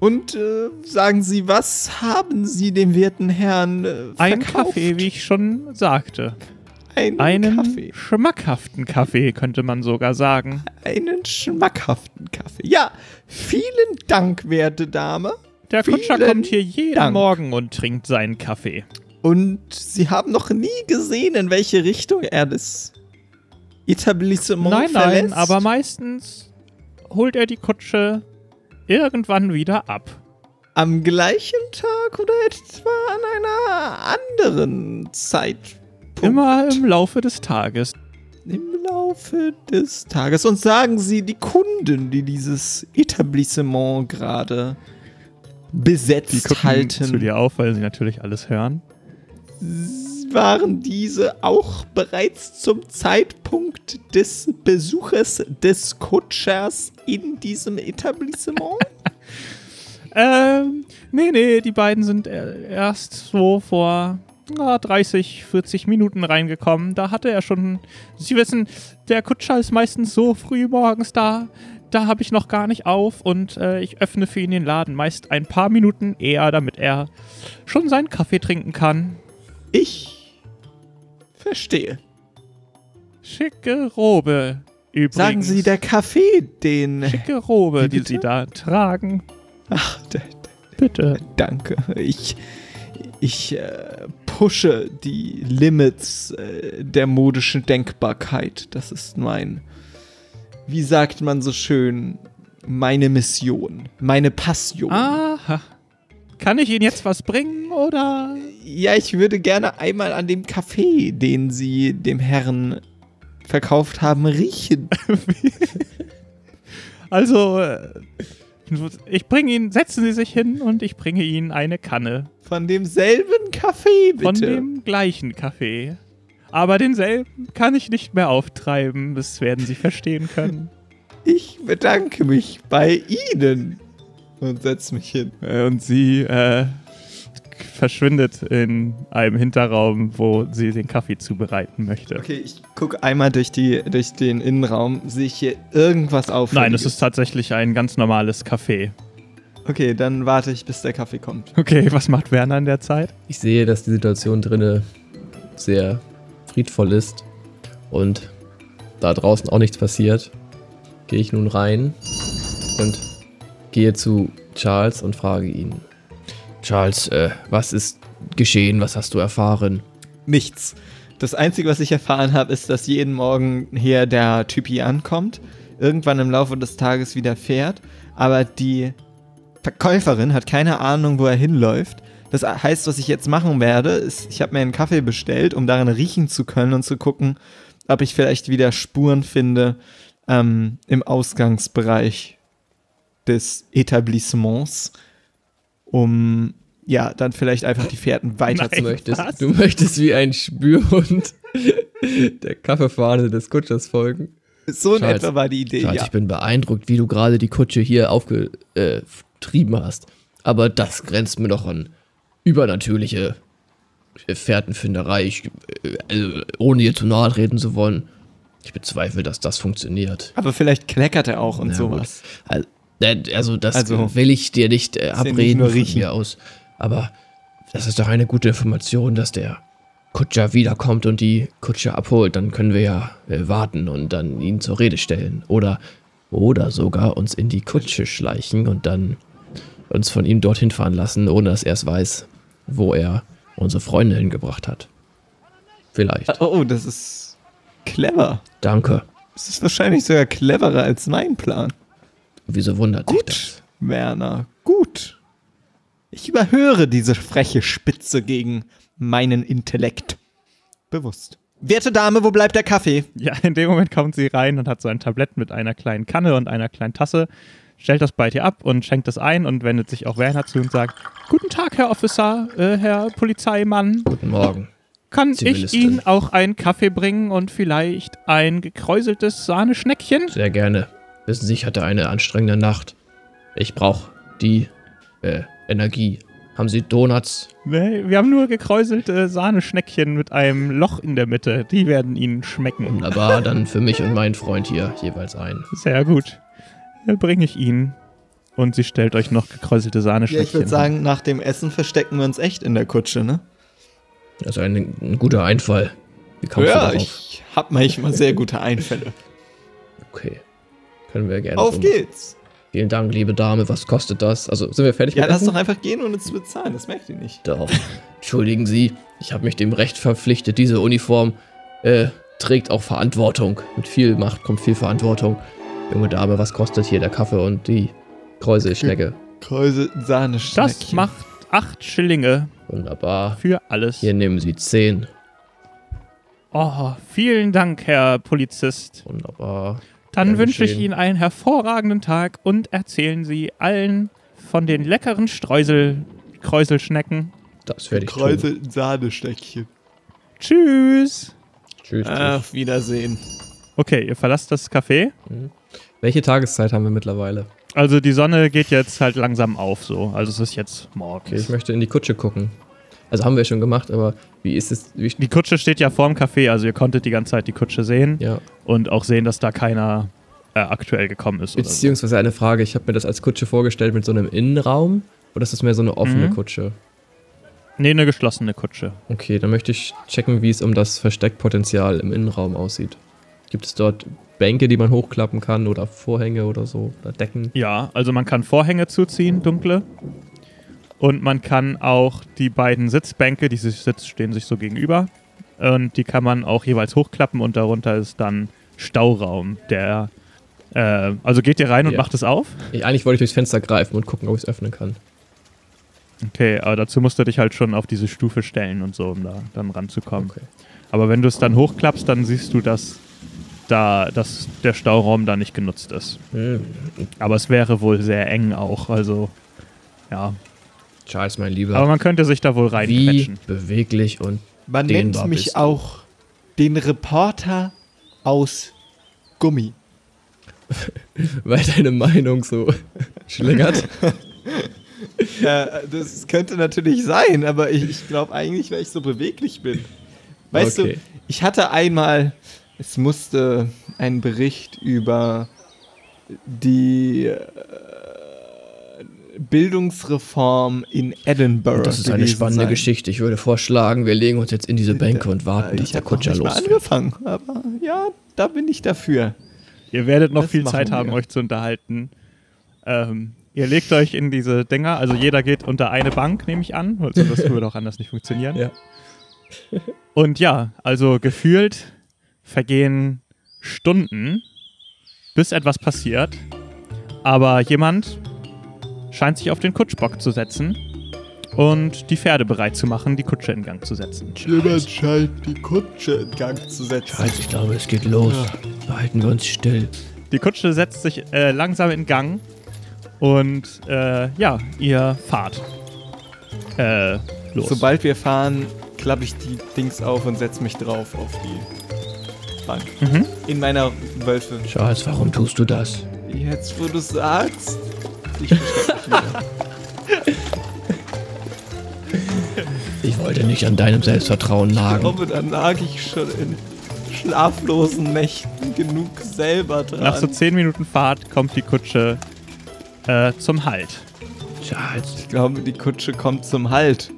Und äh, sagen Sie, was haben Sie dem werten Herrn äh, Ein verkauft? Kaffee, wie ich schon sagte. Einen Einen Kaffee. schmackhaften Kaffee, könnte man sogar sagen. Einen schmackhaften Kaffee. Ja, vielen Dank, werte Dame. Der Kutscher Vielen kommt hier jeden Dank. Morgen und trinkt seinen Kaffee. Und Sie haben noch nie gesehen, in welche Richtung er das Etablissement Nein, verlässt? nein, aber meistens holt er die Kutsche irgendwann wieder ab. Am gleichen Tag oder etwa an einer anderen Zeitpunkt? Immer im Laufe des Tages. Im Laufe des Tages. Und sagen Sie, die Kunden, die dieses Etablissement gerade besetzt Die gucken halten, zu dir auf, weil sie natürlich alles hören. waren diese auch bereits zum Zeitpunkt des Besuches des Kutschers in diesem Etablissement? *laughs* Ähm, nee, nee, die beiden sind erst so vor na, 30, 40 Minuten reingekommen. Da hatte er schon. Sie wissen, der Kutscher ist meistens so früh morgens da. Da habe ich noch gar nicht auf und äh, ich öffne für ihn den Laden meist ein paar Minuten eher, damit er schon seinen Kaffee trinken kann. Ich verstehe. Schicke Robe. Übrigens. Sagen Sie, der Kaffee, den. Schicke Robe, die bitte? Sie da tragen. Ach, Bitte. danke. Ich. Ich äh, pushe die Limits äh, der modischen Denkbarkeit. Das ist mein. Wie sagt man so schön? Meine Mission. Meine Passion. Aha. Kann ich Ihnen jetzt was bringen oder? Ja, ich würde gerne einmal an dem Kaffee, den Sie dem Herrn verkauft haben, riechen. *laughs* Also, äh, ich bringe Ihnen, setzen Sie sich hin und ich bringe Ihnen eine Kanne Von demselben Kaffee, bitte. von dem gleichen Kaffee. Aber denselben kann ich nicht mehr auftreiben, das werden Sie verstehen können. ich bedanke mich bei Ihnen. und setze mich hin. Äh, Und sie äh, verschwindet in einem Hinterraum, wo sie den Kaffee zubereiten möchte. Okay, ich gucke einmal durch, die, durch den Innenraum. Sehe ich hier irgendwas auf? Nein, es ist tatsächlich ein ganz normales Café. Okay, dann warte ich, bis der Kaffee kommt. Okay, was macht Werner in der Zeit? Ich sehe, dass die Situation drinne sehr friedvoll ist und da draußen auch nichts passiert. Gehe ich nun rein und gehe zu Charles und frage ihn: Charles, äh, was ist geschehen? Was hast du erfahren? Nichts. Das Einzige, was ich erfahren habe, ist, dass jeden Morgen hier der Typ hier ankommt, irgendwann im Laufe des Tages wieder fährt, aber die Verkäuferin hat keine Ahnung, wo er hinläuft. Das heißt, was ich jetzt machen werde, ist, ich habe mir einen Kaffee bestellt, um darin riechen zu können und zu gucken, ob ich vielleicht wieder Spuren finde ähm, im Ausgangsbereich des Etablissements, um ja, dann vielleicht einfach die Fährten *laughs* weiter Nein. Du möchtest, was? du möchtest wie ein Spürhund *laughs* der Kaffeefahne des Kutschers folgen. So in Charles, etwa war die Idee, Charles, ja. ich bin beeindruckt, wie du gerade die Kutsche hier aufgetrieben hast. Aber das grenzt mir doch an übernatürliche Fährtenfinderei. Ich, äh, also, ohne ihr zu nahe treten zu wollen. Ich bezweifle, dass das funktioniert. Aber vielleicht kleckert er auch und Na sowas. Also, äh, also das Also, will ich dir nicht äh, ja nicht abreden von riechen. mir aus. Aber das ist doch eine gute Information, dass der Kutscher wiederkommt und die Kutsche abholt. Dann können wir ja äh, warten und dann ihn zur Rede stellen. Oder, oder sogar uns in die Kutsche schleichen und dann uns von ihm dorthin fahren lassen, ohne dass er es weiß, wo er unsere Freunde hingebracht hat. Vielleicht. Oh, das ist clever. Danke. Das ist wahrscheinlich sogar cleverer als mein Plan. Wieso wundert dich Gut, das? Werner, gut. Ich überhöre diese freche Spitze gegen meinen Intellekt. Bewusst. Werte Dame, wo bleibt der Kaffee? Ja, in dem Moment kommt sie rein und hat so ein Tablett mit einer kleinen Kanne und einer kleinen Tasse, stellt das bei dir ab und schenkt es ein und wendet sich auch Werner zu und sagt: Guten Tag, Herr Officer, äh, Herr Polizeimann. Guten Morgen. Kann ich. Ihnen auch einen Kaffee bringen und vielleicht ein gekräuseltes Sahneschneckchen? Sehr gerne. Wissen Sie, ich hatte eine anstrengende Nacht. Ich brauche die äh, Energie. Haben Sie Donuts? Nee, wir haben nur gekräuselte Sahneschneckchen mit einem Loch in der Mitte. Die werden Ihnen schmecken. Wunderbar, dann für mich und meinen Freund hier jeweils ein. Sehr gut. Bringe ich Ihnen. Und sie stellt euch noch gekräuselte Ja, Sahneschneckchen. ich würde sagen, nach dem Essen verstecken wir uns echt in der Kutsche, ne? Das ist ein, ein guter Einfall. Wie kommst du Ja, darauf? ich hab manchmal sehr gute Einfälle. Okay. Können wir gerne Auf so geht's. Vielen Dank, liebe Dame. Was kostet das? Also, sind wir fertig Ja, mit lass Essen? doch einfach gehen, ohne zu bezahlen. Das merkt ihr nicht. Doch. Entschuldigen Sie, ich habe mich dem Recht verpflichtet. Diese Uniform äh, trägt auch Verantwortung. Mit viel Macht kommt viel Verantwortung. Junge Dame, was kostet hier der Kaffee und die Kräuselschnecke? Kräusel, Sahne, Das macht acht Schillinge Wunderbar. für alles. Hier nehmen Sie 10. Oh, vielen Dank, Herr Polizist. Wunderbar. Dann Gern wünsche ich. Ihnen einen hervorragenden Tag und erzählen Sie allen von den leckeren Streusel Kräuselschnecken. Das werde ich tun. Kräusel, Sahnesteckchen. Tschüss. Tschüss, tschüss. Auf Wiedersehen. Okay, ihr verlasst das Café. Welche Tageszeit haben wir mittlerweile? Also die Sonne geht jetzt halt langsam auf so. Also es ist jetzt morgens. Okay, ich möchte in die Kutsche gucken. Also haben wir schon gemacht, aber wie ist es? Wie, Die Kutsche steht ja vorm Café, also ihr konntet die ganze Zeit die Kutsche sehen ja. und auch sehen, dass da keiner äh, aktuell gekommen ist. Oder so. Beziehungsweise eine Frage, ich habe mir das als Kutsche vorgestellt mit so einem Innenraum. Oder ist das mehr so eine offene Mhm. Kutsche? Nee, eine geschlossene Kutsche. Okay, dann möchte ich checken, wie es um das Versteckpotenzial im Innenraum aussieht. Gibt es dort Bänke, die man hochklappen kann oder Vorhänge oder so oder Decken? Ja, also man kann Vorhänge zuziehen, dunkle. Und man kann auch die beiden Sitzbänke, die sich sitzt, stehen sich so gegenüber. Und die kann man auch jeweils hochklappen und darunter ist dann Stauraum, der. Äh, also geht ihr rein und Ja. macht es auf? Ich, eigentlich wollte ich durchs Fenster greifen und gucken, ob ich es öffnen kann. Okay, aber dazu musst du dich halt schon auf diese Stufe stellen und so, um da dann ranzukommen. Okay. Aber wenn du es dann hochklappst, dann siehst du, dass da dass der Stauraum da nicht genutzt ist. Hm. Aber es wäre wohl sehr eng auch, also ja. Charles, mein Lieber. Aber man könnte sich da wohl wie reinquetschen. beweglich und Man Dehnbar nennt mich bist du. auch den Reporter aus Gummi. *laughs* weil deine Meinung so schlingert. *laughs* ja, das könnte natürlich sein, aber ich, ich glaube eigentlich, weil ich so beweglich bin. Weißt Okay. du, ich hatte einmal, es musste ein Bericht über die äh, Bildungsreform in Edinburgh. Das ist eine spannende sein. Geschichte. Ich würde vorschlagen, wir legen uns jetzt in diese Bänke und warten, dass ich der habe noch Kutscher mal losfährt. angefangen, aber ja, da bin ich dafür. Ihr werdet noch Das viel Zeit haben, wir. euch zu unterhalten. Ähm, ihr legt euch in diese Dinger, also jeder geht unter eine Bank, nehme ich an. Also das würde auch anders nicht funktionieren. Ja. Und ja, also gefühlt vergehen Stunden, bis etwas passiert. Aber jemand scheint sich auf den Kutschbock zu setzen und die Pferde bereit zu machen, die Kutsche in Gang zu setzen. Jemand scheint die Kutsche in Gang zu setzen. Scheiße, ich glaube, es geht los. Behalten wir uns still. Die Kutsche setzt sich äh, langsam in Gang und äh, ja, ihr fahrt äh, los. Sobald wir fahren, klappe ich die Dings auf und setze mich drauf auf die Bank. Mhm. In meiner Wölfe. Charles, warum tust du das? Jetzt, wo du sagst. Ich. Ich wollte nicht an deinem Selbstvertrauen Ich nagen. glaube, da lag ich schon in schlaflosen Nächten genug selber dran. Nach so 10 Minuten Fahrt kommt die Kutsche äh, zum Halt. Charles, ich glaube, die Kutsche kommt zum Halt.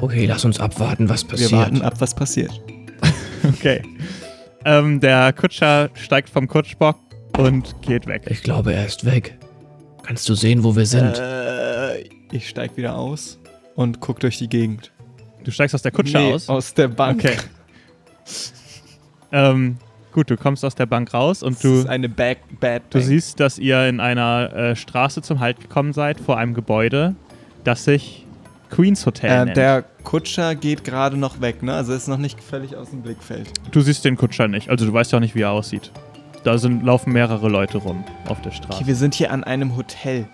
okay, lass uns abwarten, was Wir passiert. warten ab, was passiert. *laughs* Okay. Ähm, der Kutscher steigt vom Kutschbock und geht weg. Ich glaube, er ist weg. Kannst du sehen, wo wir sind? Äh, ich steig wieder aus und guck durch die Gegend. Du steigst aus der Kutsche Nee, aus. Aus der Bank. Okay. Ähm, gut, du kommst aus der Bank raus und Das du, ist eine Bad, Bad du Bank. siehst, dass ihr in einer äh, Straße zum Halt gekommen seid, vor einem Gebäude, das sich Queens Hotel Äh, nennt. der Kutscher geht gerade noch weg, ne? Also ist noch nicht völlig aus dem Blickfeld. Du siehst den Kutscher nicht, also du weißt ja auch nicht, wie er aussieht. Da sind, laufen mehrere Leute rum auf der Straße. Okay, wir sind hier an einem Hotel.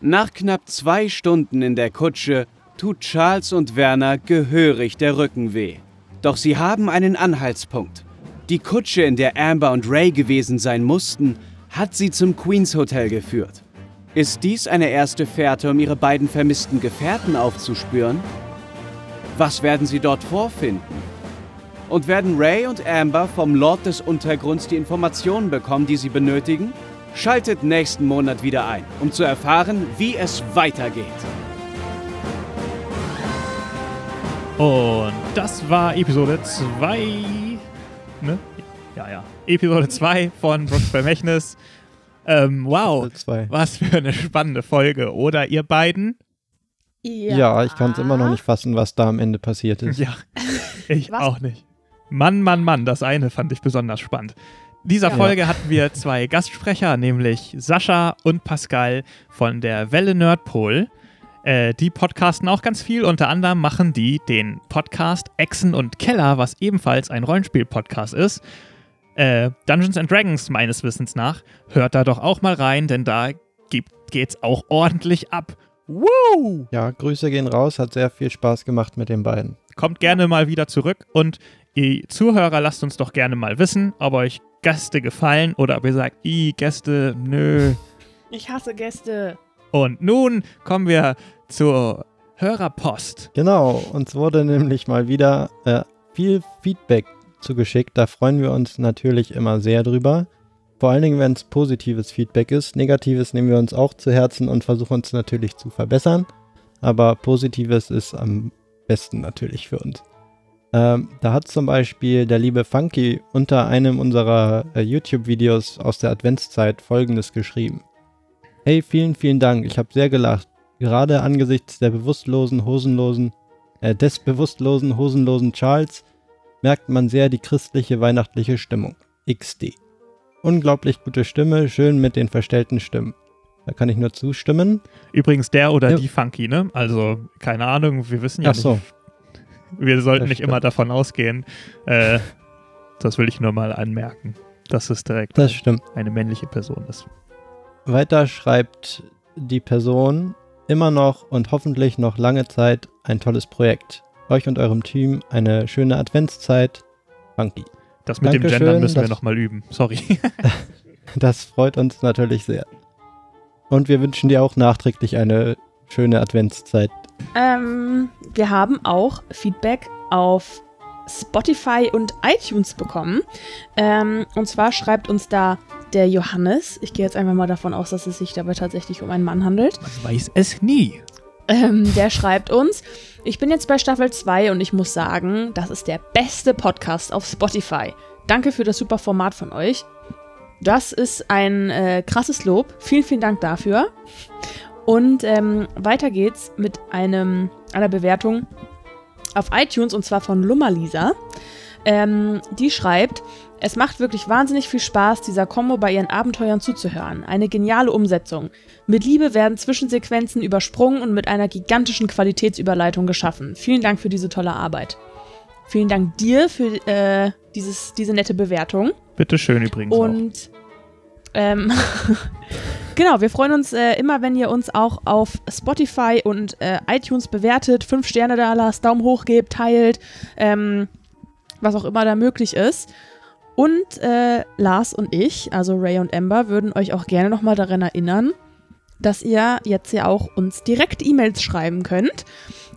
Nach knapp zwei Stunden in der Kutsche tut Charles und Werner gehörig der Rücken weh. Doch sie haben einen Anhaltspunkt. Die Kutsche, in der Amber und Ray gewesen sein mussten, hat sie zum Queens Hotel geführt. Ist dies eine erste Fährte, um ihre beiden vermissten Gefährten aufzuspüren? Was werden sie dort vorfinden? Und werden Ray und Amber vom Lord des Untergrunds die Informationen bekommen, die sie benötigen? Schaltet nächsten Monat wieder ein, um zu erfahren, wie es weitergeht. Und das war Episode 2. Ne? Ja, ja. Episode 2 von Brooks Vermächtnis. Ähm, wow. Zwei. Was für eine spannende Folge, oder ihr beiden? Ja, ich kann es immer noch nicht fassen, was da am Ende passiert ist. Ja, ich Was? auch nicht. Mann, Mann, Mann, das eine fand ich besonders spannend. Dieser Ja. Folge hatten wir zwei Gastsprecher, nämlich Sascha und Pascal von der Welle Nerdpol. Äh, die podcasten auch ganz viel. Unter anderem machen die den Podcast Echsen und Keller, was ebenfalls ein Rollenspiel-Podcast ist. Äh, Dungeons and Dragons, meines Wissens nach. Hört da doch auch mal rein, denn da gibt, geht's auch ordentlich ab. Woo! Ja, Grüße gehen raus, hat sehr viel Spaß gemacht mit den beiden. Kommt gerne mal wieder zurück und ihr Zuhörer lasst uns doch gerne mal wissen, ob euch Gäste gefallen oder ob ihr sagt, i Gäste, nö. *laughs* Ich hasse Gäste. Und nun kommen wir zur Hörerpost. Genau, uns wurde nämlich mal wieder äh, viel Feedback zugeschickt. Da freuen wir uns natürlich immer sehr drüber. Vor allen Dingen, wenn es positives Feedback ist. Negatives nehmen wir uns auch zu Herzen und versuchen uns natürlich zu verbessern. Aber positives ist am besten natürlich für uns. Ähm, da hat zum Beispiel der liebe Funky unter einem unserer äh, YouTube-Videos aus der Adventszeit folgendes geschrieben. Hey, vielen, vielen Dank. Ich habe sehr gelacht. Gerade angesichts der bewusstlosen, hosenlosen, äh, des bewusstlosen, hosenlosen Charles merkt man sehr die christliche weihnachtliche Stimmung. XD. Unglaublich gute Stimme, schön mit den verstellten Stimmen. Da kann ich nur zustimmen. Übrigens der oder Ja. die Funky, ne? Also, keine Ahnung, wir wissen ja Ach so. nicht. Wir sollten nicht immer davon ausgehen. Äh, das will ich nur mal anmerken, dass es direkt Das eine männliche Person ist. Weiter schreibt die Person immer noch und hoffentlich noch lange Zeit ein tolles Projekt. Euch und eurem Team eine schöne Adventszeit. Funky. Das mit dem Dankeschön, Gendern müssen wir nochmal üben. Sorry. *laughs* *laughs* Das freut uns natürlich sehr. Und wir wünschen dir auch nachträglich eine schöne Adventszeit. Ähm, wir haben auch Feedback auf Spotify und iTunes bekommen. Ähm, und zwar schreibt uns da der Johannes. Ich gehe jetzt einfach mal davon aus, dass es sich dabei tatsächlich um einen Mann handelt. Man weiß es nie. Ähm, der schreibt uns, ich bin jetzt bei Staffel 2 und ich muss sagen, das ist der beste Podcast auf Spotify. Danke für das super Format von euch. Das ist ein äh, krasses Lob. Vielen, vielen Dank dafür. Und ähm, weiter geht's mit einem, einer Bewertung auf iTunes und zwar von Lummerlisa. Ähm, die schreibt, es macht wirklich wahnsinnig viel Spaß, dieser Combo bei ihren Abenteuern zuzuhören. Eine geniale Umsetzung. Mit Liebe werden Zwischensequenzen übersprungen und mit einer gigantischen Qualitätsüberleitung geschaffen. Vielen Dank für diese tolle Arbeit. Vielen Dank dir für äh, dieses, diese nette Bewertung. Bitteschön übrigens. Und ähm, *laughs* genau, wir freuen uns äh, immer, wenn ihr uns auch auf Spotify und äh, iTunes bewertet, fünf Sterne da lasst, Daumen hoch gebt, teilt, ähm, was auch immer da möglich ist. Und äh, Lars und ich, also Ray und Amber, würden euch auch gerne nochmal daran erinnern, dass ihr jetzt ja auch uns direkt E-Mails schreiben könnt.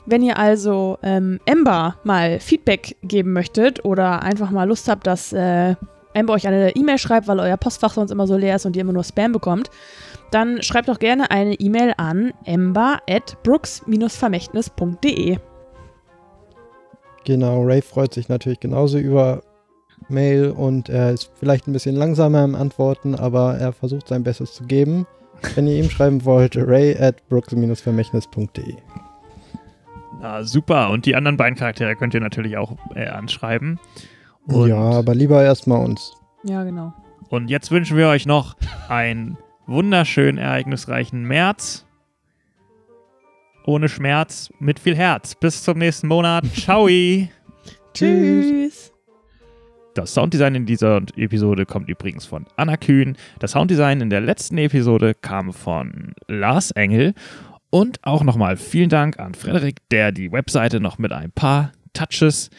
Wenn ihr also ähm, Amber mal Feedback geben möchtet oder einfach mal Lust habt, dass äh, Amber euch eine E-Mail schreibt, weil euer Postfach sonst immer so leer ist und ihr immer nur Spam bekommt, dann schreibt doch gerne eine E-Mail an amber at brooks-vermächtnis.de. Genau, Ray freut sich natürlich genauso über Mail und er ist vielleicht ein bisschen langsamer im Antworten, aber er versucht sein Bestes zu geben. Wenn ihr ihm schreiben wollt, ray at brooks-vermächtnis.de. Na, super. Und die anderen beiden Charaktere könnt ihr natürlich auch äh, anschreiben. Und, Ja, aber lieber erstmal uns. Ja, genau. und jetzt wünschen wir euch noch einen wunderschön ereignisreichen März. Ohne Schmerz, mit viel Herz. Bis zum nächsten Monat. *laughs* Ciao. Tschüss. Das Sounddesign in dieser Episode kommt übrigens von Anna Kühn. Das Sounddesign in der letzten Episode kam von Lars Engel. Und auch nochmal vielen Dank an Frederik, der die Webseite noch mit ein paar Touches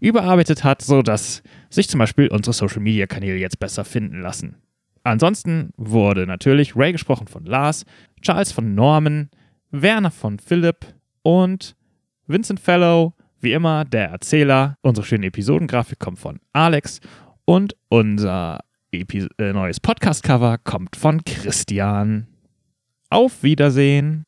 überarbeitet hat, sodass sich zum Beispiel unsere Social Media Kanäle jetzt besser finden lassen. Ansonsten wurde natürlich Ray gesprochen von Lars, Charles von Norman, Werner von Philipp und Vincent Fellow, wie immer der Erzähler. Unsere schöne Episodengrafik kommt von Alex und unser Epi äh, neues Podcast-Cover kommt von Christian. Auf Wiedersehen.